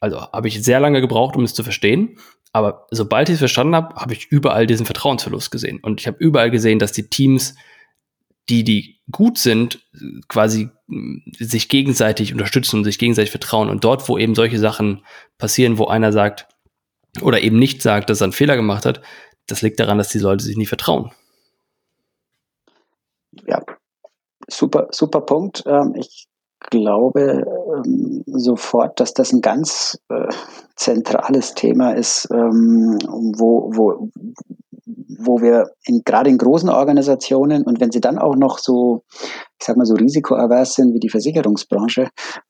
also habe ich sehr lange gebraucht, um es zu verstehen. Aber sobald ich es verstanden habe, habe ich überall diesen Vertrauensverlust gesehen. Und ich habe überall gesehen, dass die Teams, die, die gut sind, quasi sich gegenseitig unterstützen und sich gegenseitig vertrauen. Und dort, wo eben solche Sachen passieren, wo einer sagt oder eben nicht sagt, dass er einen Fehler gemacht hat, das liegt daran, dass die Leute sich nicht vertrauen. Ja, super, super Punkt. Ähm, ich glaube ähm, sofort, dass das ein ganz äh, zentrales Thema ist, ähm, wo, wo, wo wir in, gerade in großen Organisationen und wenn sie dann auch noch so, ich sag mal so risikoavers sind wie die Versicherungsbranche,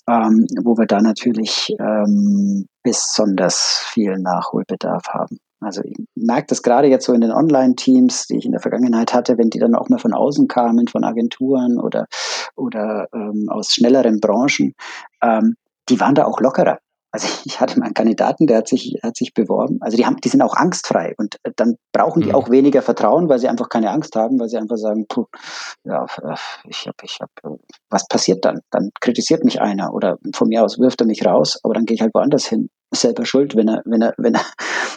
ähm, wo wir da natürlich ähm, besonders viel Nachholbedarf haben. Also ich merke das gerade jetzt so in den Online-Teams, die ich in der Vergangenheit hatte, wenn die dann auch mal von außen kamen, von Agenturen oder, oder ähm, aus schnelleren Branchen, ähm, die waren da auch lockerer. Also <laughs> ich hatte mal einen Kandidaten, der hat sich, hat sich beworben. Also die haben, die sind auch angstfrei und äh, dann brauchen die mhm. auch weniger Vertrauen, weil sie einfach keine Angst haben, weil sie einfach sagen, puh, ja, äh, ich habe, ich habe, äh, was passiert dann? Dann kritisiert mich einer oder von mir aus wirft er mich raus, aber dann gehe ich halt woanders hin selber schuld, wenn er, wenn er, wenn er,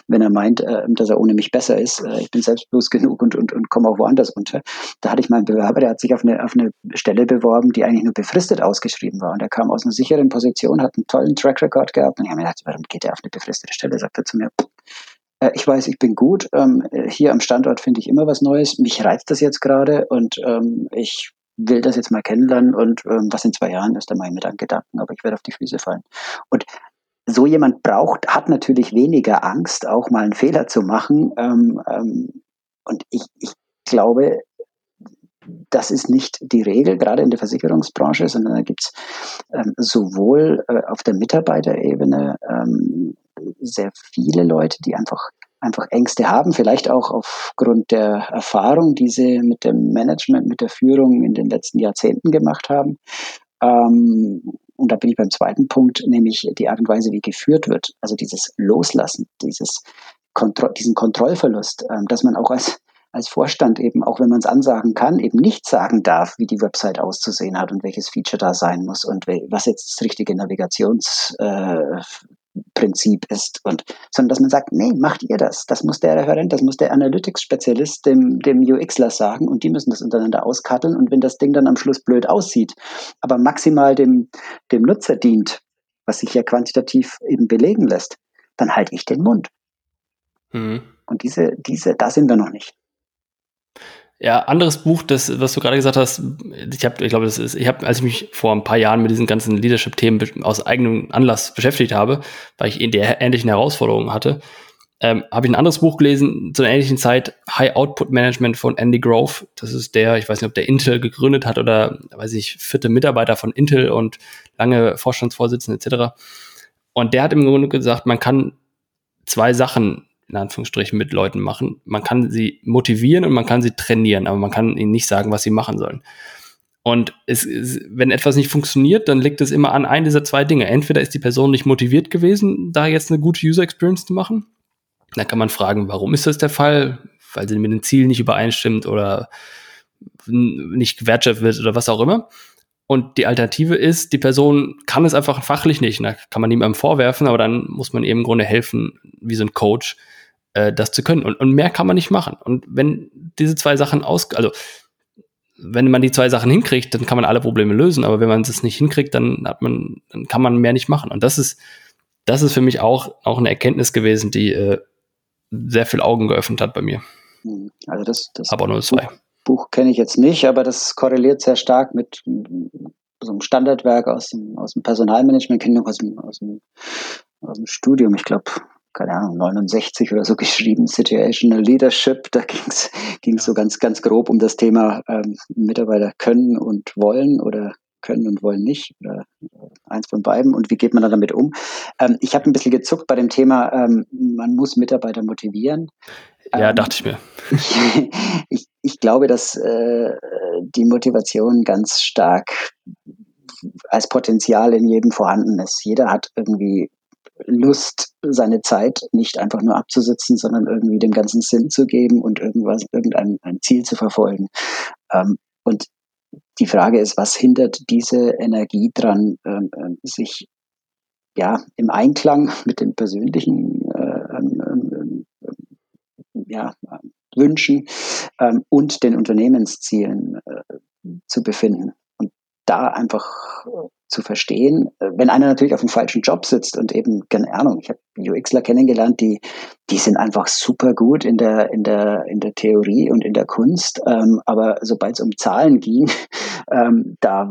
wenn er meint, äh, dass er ohne mich besser ist. Äh, ich bin selbstbewusst genug und, und, und komme auch woanders unter. Da hatte ich mal einen Bewerber, der hat sich auf eine, auf eine Stelle beworben, die eigentlich nur befristet ausgeschrieben war. Und er kam aus einer sicheren Position, hat einen tollen Track Record gehabt. Und ich habe mir gedacht, warum geht er auf eine befristete Stelle? Sagt er zu mir, äh, ich weiß, ich bin gut. Ähm, hier am Standort finde ich immer was Neues. Mich reizt das jetzt gerade und ähm, ich will das jetzt mal kennenlernen und ähm, was in zwei Jahren ist, da mache ich mir dann Gedanken, aber ich werde auf die Füße fallen. Und so jemand braucht, hat natürlich weniger Angst, auch mal einen Fehler zu machen. Ähm, ähm, und ich, ich glaube, das ist nicht die Regel, gerade in der Versicherungsbranche, sondern da gibt es ähm, sowohl äh, auf der Mitarbeiterebene ähm, sehr viele Leute, die einfach einfach Ängste haben, vielleicht auch aufgrund der Erfahrung, die sie mit dem Management, mit der Führung in den letzten Jahrzehnten gemacht haben. Ähm, und da bin ich beim zweiten Punkt, nämlich die Art und Weise, wie geführt wird. Also dieses Loslassen, dieses Kontro diesen Kontrollverlust, ähm, dass man auch als, als Vorstand eben, auch wenn man es ansagen kann, eben nicht sagen darf, wie die Website auszusehen hat und welches Feature da sein muss und was jetzt das richtige Navigations, äh, Prinzip ist und sondern dass man sagt, nee, macht ihr das. Das muss der Referent, das muss der Analytics-Spezialist dem, dem UXler sagen und die müssen das untereinander auskatteln und wenn das Ding dann am Schluss blöd aussieht, aber maximal dem, dem Nutzer dient, was sich ja quantitativ eben belegen lässt, dann halte ich den Mund. Mhm. Und diese, diese, da sind wir noch nicht. Ja, anderes Buch, das, was du gerade gesagt hast, ich habe, ich glaube, das ist, ich habe, als ich mich vor ein paar Jahren mit diesen ganzen Leadership-Themen aus eigenem Anlass beschäftigt habe, weil ich in der ähnlichen Herausforderungen hatte, ähm, habe ich ein anderes Buch gelesen zu einer ähnlichen Zeit, High Output Management von Andy Grove. Das ist der, ich weiß nicht, ob der Intel gegründet hat oder, weiß ich, vierte Mitarbeiter von Intel und lange Vorstandsvorsitzende etc. Und der hat im Grunde gesagt, man kann zwei Sachen in Anführungsstrichen mit Leuten machen. Man kann sie motivieren und man kann sie trainieren, aber man kann ihnen nicht sagen, was sie machen sollen. Und es, es, wenn etwas nicht funktioniert, dann liegt es immer an einem dieser zwei Dinge. Entweder ist die Person nicht motiviert gewesen, da jetzt eine gute User Experience zu machen. Dann kann man fragen, warum ist das der Fall? Weil sie mit den Zielen nicht übereinstimmt oder nicht gewertschätzt wird oder was auch immer. Und die Alternative ist, die Person kann es einfach fachlich nicht. Da kann man niemandem vorwerfen, aber dann muss man eben im Grunde helfen, wie so ein Coach, äh, das zu können. Und, und mehr kann man nicht machen. Und wenn diese zwei Sachen aus, also wenn man die zwei Sachen hinkriegt, dann kann man alle Probleme lösen. Aber wenn man es nicht hinkriegt, dann hat man, dann kann man mehr nicht machen. Und das ist, das ist für mich auch, auch eine Erkenntnis gewesen, die äh, sehr viel Augen geöffnet hat bei mir. Hm, also das, das aber nur zwei. Buch, Buch kenne ich jetzt nicht, aber das korreliert sehr stark mit so einem Standardwerk aus dem, aus dem Personalmanagement, kenne ich noch aus dem, aus dem, aus dem Studium. Ich glaube, keine Ahnung, 69 oder so geschrieben, Situational Leadership. Da ging es ja. so ganz, ganz grob um das Thema ähm, Mitarbeiter können und wollen oder können und wollen nicht oder äh, eins von beiden und wie geht man dann damit um? Ähm, ich habe ein bisschen gezuckt bei dem Thema, ähm, man muss Mitarbeiter motivieren. Ja, ähm, dachte ich mir. Ich, <laughs> ich, ich glaube, dass äh, die Motivation ganz stark als Potenzial in jedem vorhanden ist. Jeder hat irgendwie Lust, seine Zeit nicht einfach nur abzusitzen, sondern irgendwie dem ganzen Sinn zu geben und irgendwas, irgendein ein Ziel zu verfolgen. Ähm, und die Frage ist, was hindert diese Energie dran, ähm, ähm sich ja, im Einklang mit den persönlichen äh, ähm, ja, Wünschen ähm, und den Unternehmenszielen äh, zu befinden. Und da einfach äh, zu verstehen, äh, wenn einer natürlich auf dem falschen Job sitzt und eben, keine Ahnung, ich habe UXler kennengelernt, die, die sind einfach super gut in der, in der, in der Theorie und in der Kunst, ähm, aber sobald es um Zahlen ging, <laughs> ähm, da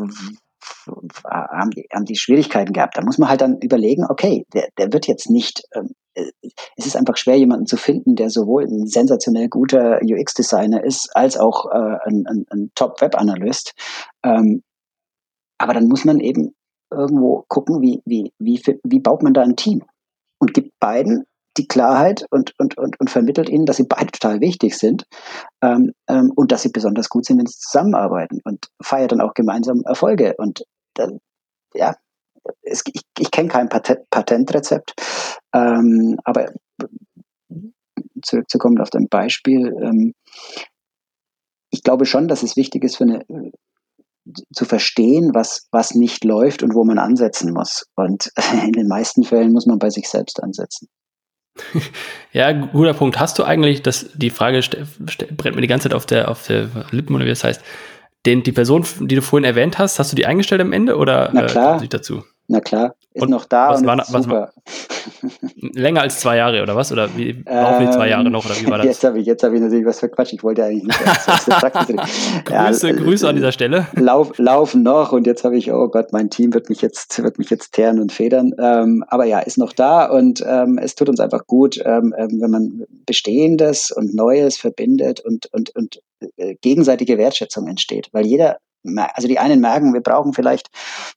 haben die, haben die Schwierigkeiten gehabt. Da muss man halt dann überlegen, okay, der, der wird jetzt nicht, ähm, äh, es ist einfach schwer, jemanden zu finden, der sowohl ein sensationell guter UX-Designer ist, als auch äh, ein, ein, ein Top-Web-Analyst. Ähm, aber dann muss man eben irgendwo gucken, wie, wie, wie, wie baut man da ein Team und gibt beiden die Klarheit und, und, und, und vermittelt ihnen, dass sie beide total wichtig sind ähm, ähm, und dass sie besonders gut sind, wenn sie zusammenarbeiten und feiert dann auch gemeinsam Erfolge. Und dann, ja, es, ich, ich kenne kein Patent, Patentrezept, ähm, aber zurückzukommen auf dein Beispiel, ähm, ich glaube schon, dass es wichtig ist für eine zu verstehen, was, was nicht läuft und wo man ansetzen muss. Und <laughs> in den meisten Fällen muss man bei sich selbst ansetzen. <laughs> Ja, guter Punkt. Hast du eigentlich, das, die Frage brennt mir die ganze Zeit auf der, auf der Lippen oder wie das heißt, den, die Person, die du vorhin erwähnt hast, hast du die eingestellt am Ende oder Na klar. Äh, dazu? Na klar, ist und noch da was und war, ist super. <laughs> länger als zwei Jahre oder was? Oder wie laufen die zwei Jahre noch? Oder wie war <laughs> das? Jetzt habe ich, hab ich natürlich was für Quatsch. Ich wollte eigentlich nicht. <laughs> Grüße, ja, Grüße an dieser Stelle. Lauf, laufen noch und jetzt habe ich, oh Gott, mein Team wird mich jetzt, wird mich jetzt teeren und federn. Ähm, aber ja, ist noch da und ähm, es tut uns einfach gut, ähm, ähm wenn man Bestehendes und Neues verbindet und, und, und äh, gegenseitige Wertschätzung entsteht. Weil jeder also die einen merken, wir brauchen vielleicht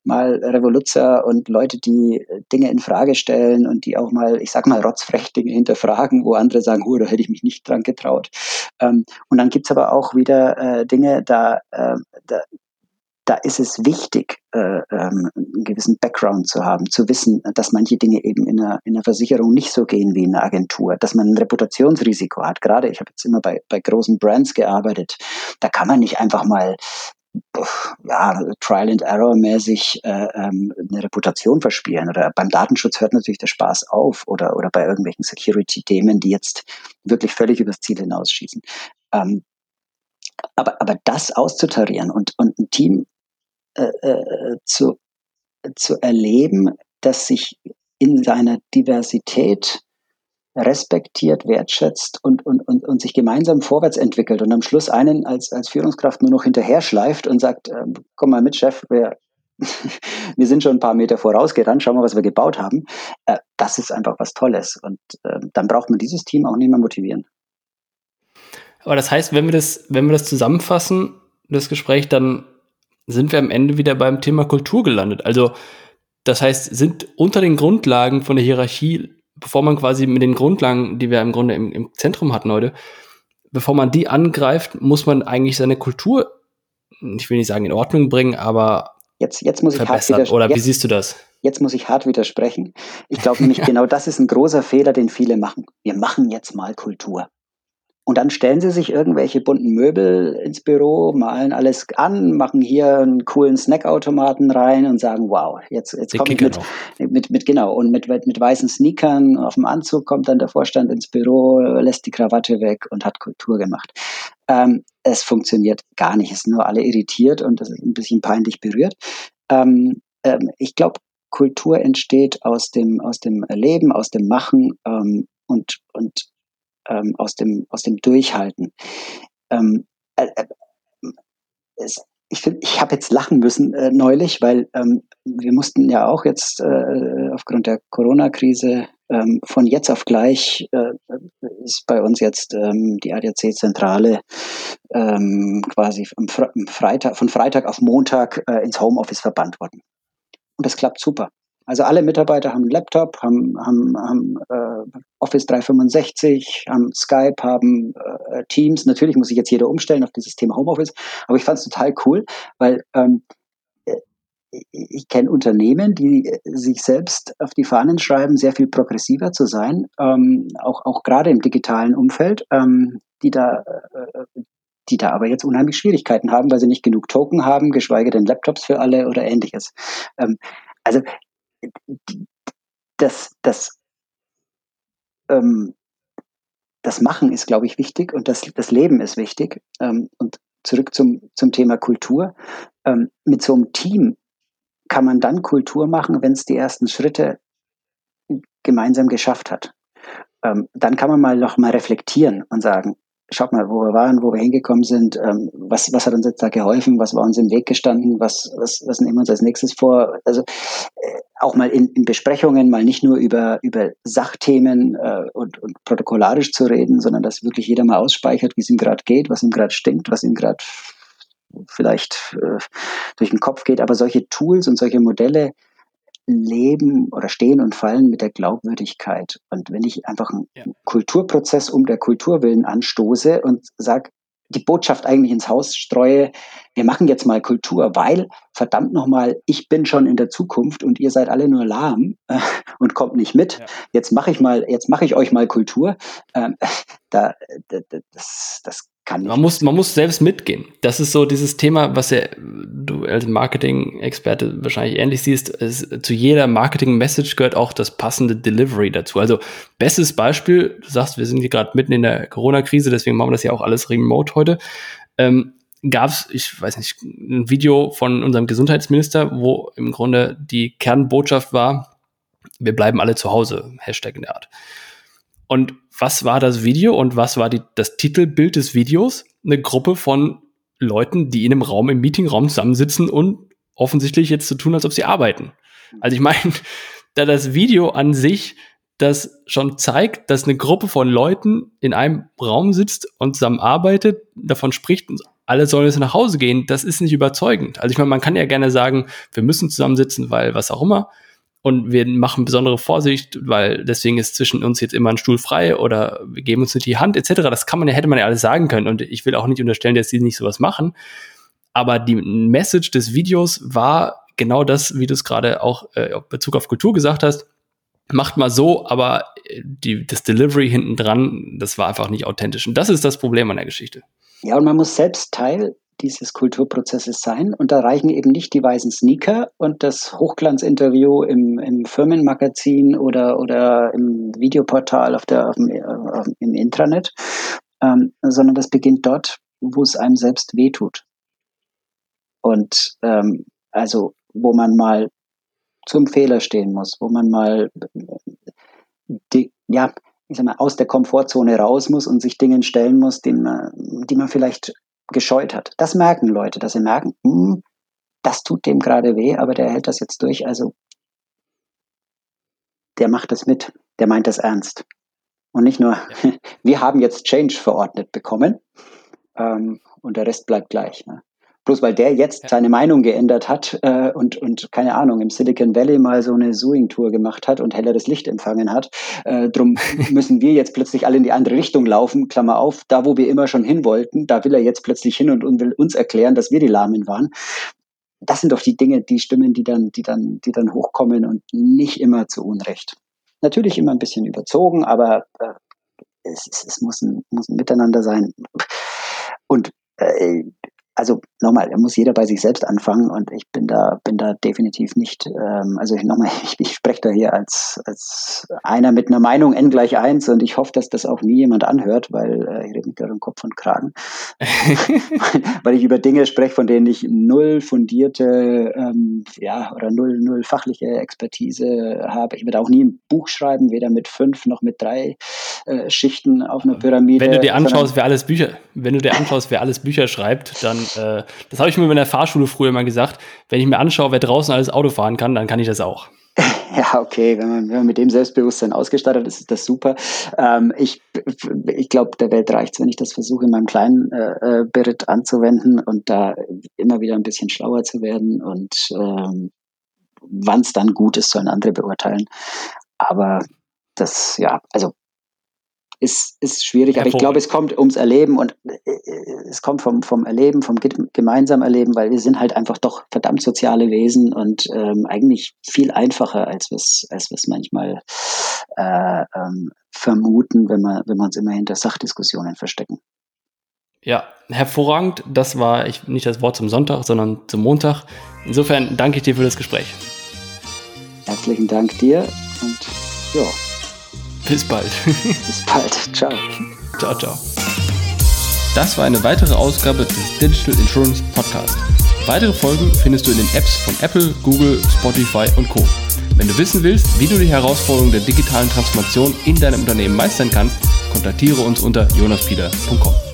mal Revoluzer und Leute, die äh, Dinge in Frage stellen und die auch mal, ich sag mal, rotzfrech Dinge hinterfragen, wo andere sagen, oh, da hätte ich mich nicht dran getraut. Ähm, und dann gibt's aber auch wieder äh, Dinge, da, äh, da, da ist es wichtig, äh, ähm, einen gewissen Background zu haben, zu wissen, dass manche Dinge eben in einer, in einer Versicherung nicht so gehen wie in einer Agentur, dass man ein Reputationsrisiko hat. Gerade ich habe jetzt immer bei, bei großen Brands gearbeitet, da kann man nicht einfach mal ja, Trial and Error mäßig äh, ähm, eine Reputation verspielen. Oder beim Datenschutz hört natürlich der Spaß auf oder, oder bei irgendwelchen Security-Themen, die jetzt wirklich völlig übers Ziel hinausschießen. Ähm, aber, aber das auszutarieren und, und ein Team äh, äh, zu, zu erleben, das sich in seiner Diversität respektiert, wertschätzt und, und, und, und sich gemeinsam vorwärts entwickelt und am Schluss einen als, als Führungskraft nur noch hinterher schleift und sagt, äh, komm mal mit, Chef, wir, <laughs> wir sind schon ein paar Meter vorausgerannt, schauen wir, was wir gebaut haben. Äh, das ist einfach was Tolles. Und äh, dann braucht man dieses Team auch nicht mehr motivieren. Aber das heißt, wenn wir das, wenn wir das zusammenfassen, das Gespräch, dann sind wir am Ende wieder beim Thema Kultur gelandet. Also, das heißt, sind unter den Grundlagen von der Hierarchie bevor man quasi mit den Grundlagen, die wir im Grunde im, im Zentrum hatten heute, bevor man die angreift, muss man eigentlich seine Kultur, ich will nicht sagen in Ordnung bringen, aber jetzt, jetzt muss ich verbessern. Hart Oder wie siehst du das? Jetzt muss ich hart widersprechen. Ich glaube nämlich, <laughs> genau das ist ein großer Fehler, den viele machen. Wir machen jetzt mal Kultur. Und dann stellen sie sich irgendwelche bunten Möbel ins Büro, malen alles an, machen hier einen coolen Snackautomaten rein und sagen, wow, jetzt, jetzt komme ich mit, mit, mit, genau, und mit, mit, weißen Sneakern auf dem Anzug kommt dann der Vorstand ins Büro, lässt die Krawatte weg und hat Kultur gemacht. Ähm, es funktioniert gar nicht, es sind nur alle irritiert und das ist ein bisschen peinlich berührt. Ähm, ähm, ich glaube, Kultur entsteht aus dem, aus dem Erleben, aus dem Machen ähm, und, und ähm, aus, dem, aus dem Durchhalten. Ähm, äh, äh, es, ich finde, ich habe jetzt lachen müssen äh, neulich, weil ähm, wir mussten ja auch jetzt äh, aufgrund der Corona-Krise ähm, von jetzt auf gleich äh, ist bei uns jetzt ähm, die ADAC-Zentrale ähm, quasi am Freitag, von Freitag auf Montag äh, ins Homeoffice verbannt worden. Und das klappt super. Also alle Mitarbeiter haben einen Laptop, haben, haben, haben äh, Office 365, haben Skype, haben äh, Teams. Natürlich muss sich jetzt jeder umstellen auf dieses Thema Homeoffice, aber ich fand es total cool, weil ähm, äh, ich kenne Unternehmen, die sich selbst auf die Fahnen schreiben, sehr viel progressiver zu sein, ähm, auch, auch gerade im digitalen Umfeld, ähm, die da äh, die da aber jetzt unheimlich Schwierigkeiten haben, weil sie nicht genug Token haben, geschweige denn Laptops für alle oder ähnliches. Ähm, also das, das, ähm, das Machen ist, glaube ich, wichtig und das, das Leben ist wichtig. Ähm, und zurück zum, zum Thema Kultur. Ähm, mit so einem Team kann man dann Kultur machen, wenn es die ersten Schritte gemeinsam geschafft hat. Ähm, dann kann man mal noch mal reflektieren und sagen, schaut mal, wo wir waren, wo wir hingekommen sind, ähm, was, was hat uns jetzt da geholfen, was war uns im Weg gestanden, was, was, was nehmen wir uns als nächstes vor. Also äh, auch mal in, in Besprechungen, mal nicht nur über, über Sachthemen äh, und, und protokollarisch zu reden, sondern dass wirklich jeder mal ausspeichert, wie es ihm gerade geht, was ihm gerade stinkt, was ihm gerade vielleicht äh, durch den Kopf geht. Aber solche Tools und solche Modelle leben oder stehen und fallen mit der Glaubwürdigkeit. Und wenn ich einfach einen ja. Kulturprozess um der Kultur willen anstoße und sage, die Botschaft eigentlich ins Haus streue, wir machen jetzt mal Kultur, weil verdammt nochmal, ich bin schon in der Zukunft und ihr seid alle nur lahm äh, und kommt nicht mit. Ja. Jetzt mache ich mal, jetzt mache ich euch mal Kultur. Ähm, da, das, das kann man muss, man muss selbst mitgehen. Das ist so dieses Thema, was ja du als Marketing-Experte wahrscheinlich ähnlich siehst. Ist, zu jeder Marketing-Message gehört auch das passende Delivery dazu. Also bestes Beispiel, du sagst, wir sind hier gerade mitten in der Corona-Krise, deswegen machen wir das ja auch alles remote heute. Ähm, gab es, ich weiß nicht, ein Video von unserem Gesundheitsminister, wo im Grunde die Kernbotschaft war, wir bleiben alle zu Hause, Hashtag in der Art. Und was war das Video und was war die, das Titelbild des Videos? Eine Gruppe von Leuten, die in einem Raum, im Meetingraum zusammensitzen und offensichtlich jetzt zu so tun, als ob sie arbeiten. Also ich meine, <laughs> da das Video an sich das schon zeigt, dass eine Gruppe von Leuten in einem Raum sitzt und zusammen arbeitet, davon spricht, alle sollen jetzt nach Hause gehen, das ist nicht überzeugend. Also ich meine, man kann ja gerne sagen, wir müssen zusammensitzen, weil was auch immer und wir machen besondere Vorsicht, weil deswegen ist zwischen uns jetzt immer ein Stuhl frei oder wir geben uns nicht die Hand etc. Das kann man ja, hätte man ja alles sagen können und ich will auch nicht unterstellen, dass die nicht sowas machen. Aber die Message des Videos war genau das, wie du es gerade auch äh, in Bezug auf Kultur gesagt hast. Macht mal so, aber die, das Delivery hinten dran, das war einfach nicht authentisch. Und das ist das Problem an der Geschichte. Ja, und man muss selbst Teil dieses Kulturprozesses sein. Und da reichen eben nicht die weißen Sneaker und das Hochglanzinterview im, im Firmenmagazin oder, oder im Videoportal auf der, auf dem, auf, im Intranet, ähm, sondern das beginnt dort, wo es einem selbst wehtut. Und ähm, also, wo man mal zum Fehler stehen muss, wo man mal die, ja, ich sag mal, aus der Komfortzone raus muss und sich Dingen stellen muss, die man, die man vielleicht gescheut hat. Das merken Leute, dass sie merken, hm, das tut dem gerade weh, aber der hält das jetzt durch. Also der macht das mit, der meint das ernst. Und nicht nur, ja. <laughs> wir haben jetzt Change verordnet bekommen ähm, und der Rest bleibt gleich. Ne? Bloß weil der jetzt ja. seine Meinung geändert hat äh, und, und, keine Ahnung, im Silicon Valley mal so eine Suing-Tour gemacht hat und helleres Licht empfangen hat. Äh, drum <laughs> müssen wir jetzt plötzlich alle in die andere Richtung laufen, Klammer auf, da wo wir immer schon hin wollten, da will er jetzt plötzlich hin und, und will uns erklären, dass wir die Lahmen waren. Das sind doch die Dinge, die Stimmen, die dann, die dann, die dann hochkommen und nicht immer zu Unrecht. Natürlich immer ein bisschen überzogen, aber äh, es, es, muss, ein, muss ein Miteinander sein. Und äh, also nochmal, da muss jeder bei sich selbst anfangen und ich bin da, bin da definitiv nicht, ähm, also nochmal, <laughs> ich, ich spreche da hier als, als einer mit einer Meinung n gleich eins und ich hoffe, dass das auch nie jemand anhört, weil äh, ich rede mich gerade um Kopf und Kragen. <laughs> weil ich über Dinge spreche, von denen ich null fundierte, ähm, ja, oder null, null fachliche Expertise habe. Ich werde auch nie ein Buch schreiben, weder mit fünf noch mit drei äh, Schichten auf einer Pyramide. Wenn du dir anschaust, wer alles Bücher, wenn du dir anschaust, wer alles Bücher schreibt, dann äh, das habe ich mir in der Fahrschule früher mal gesagt, wenn ich mir anschaue, wer draußen alles Auto fahren kann, dann kann ich das auch. <laughs> Ja, okay, wenn man, wenn man mit dem Selbstbewusstsein ausgestattet ist, ist das super. Ähm, ich ich glaube, der Welt reicht wenn ich das versuche, in meinem kleinen äh, äh, Beritt anzuwenden und da immer wieder ein bisschen schlauer zu werden und ähm, wann es dann gut ist, sollen andere beurteilen. Aber das, ja, also ist, ist schwierig. Aber ich glaube, es kommt ums Erleben und äh, es kommt vom, vom Erleben, vom gemeinsamen Erleben, weil wir sind halt einfach doch verdammt soziale Wesen und ähm, eigentlich viel einfacher, als wir es als wir's manchmal äh, ähm, vermuten, wenn wir, wenn wir uns immer hinter Sachdiskussionen verstecken. Ja, hervorragend. Das war ich, nicht das Wort zum Sonntag, sondern zum Montag. Insofern danke ich dir für das Gespräch. Herzlichen Dank dir Und ja. Bis bald. <laughs> Bis bald. Ciao. Ciao, ciao. Das war eine weitere Ausgabe des Digital Insurance Podcast. Weitere Folgen findest du in den Apps von Apple, Google, Spotify und Co. Wenn du wissen willst, wie du die Herausforderungen der digitalen Transformation in deinem Unternehmen meistern kannst, kontaktiere uns unter jonaspieler.com.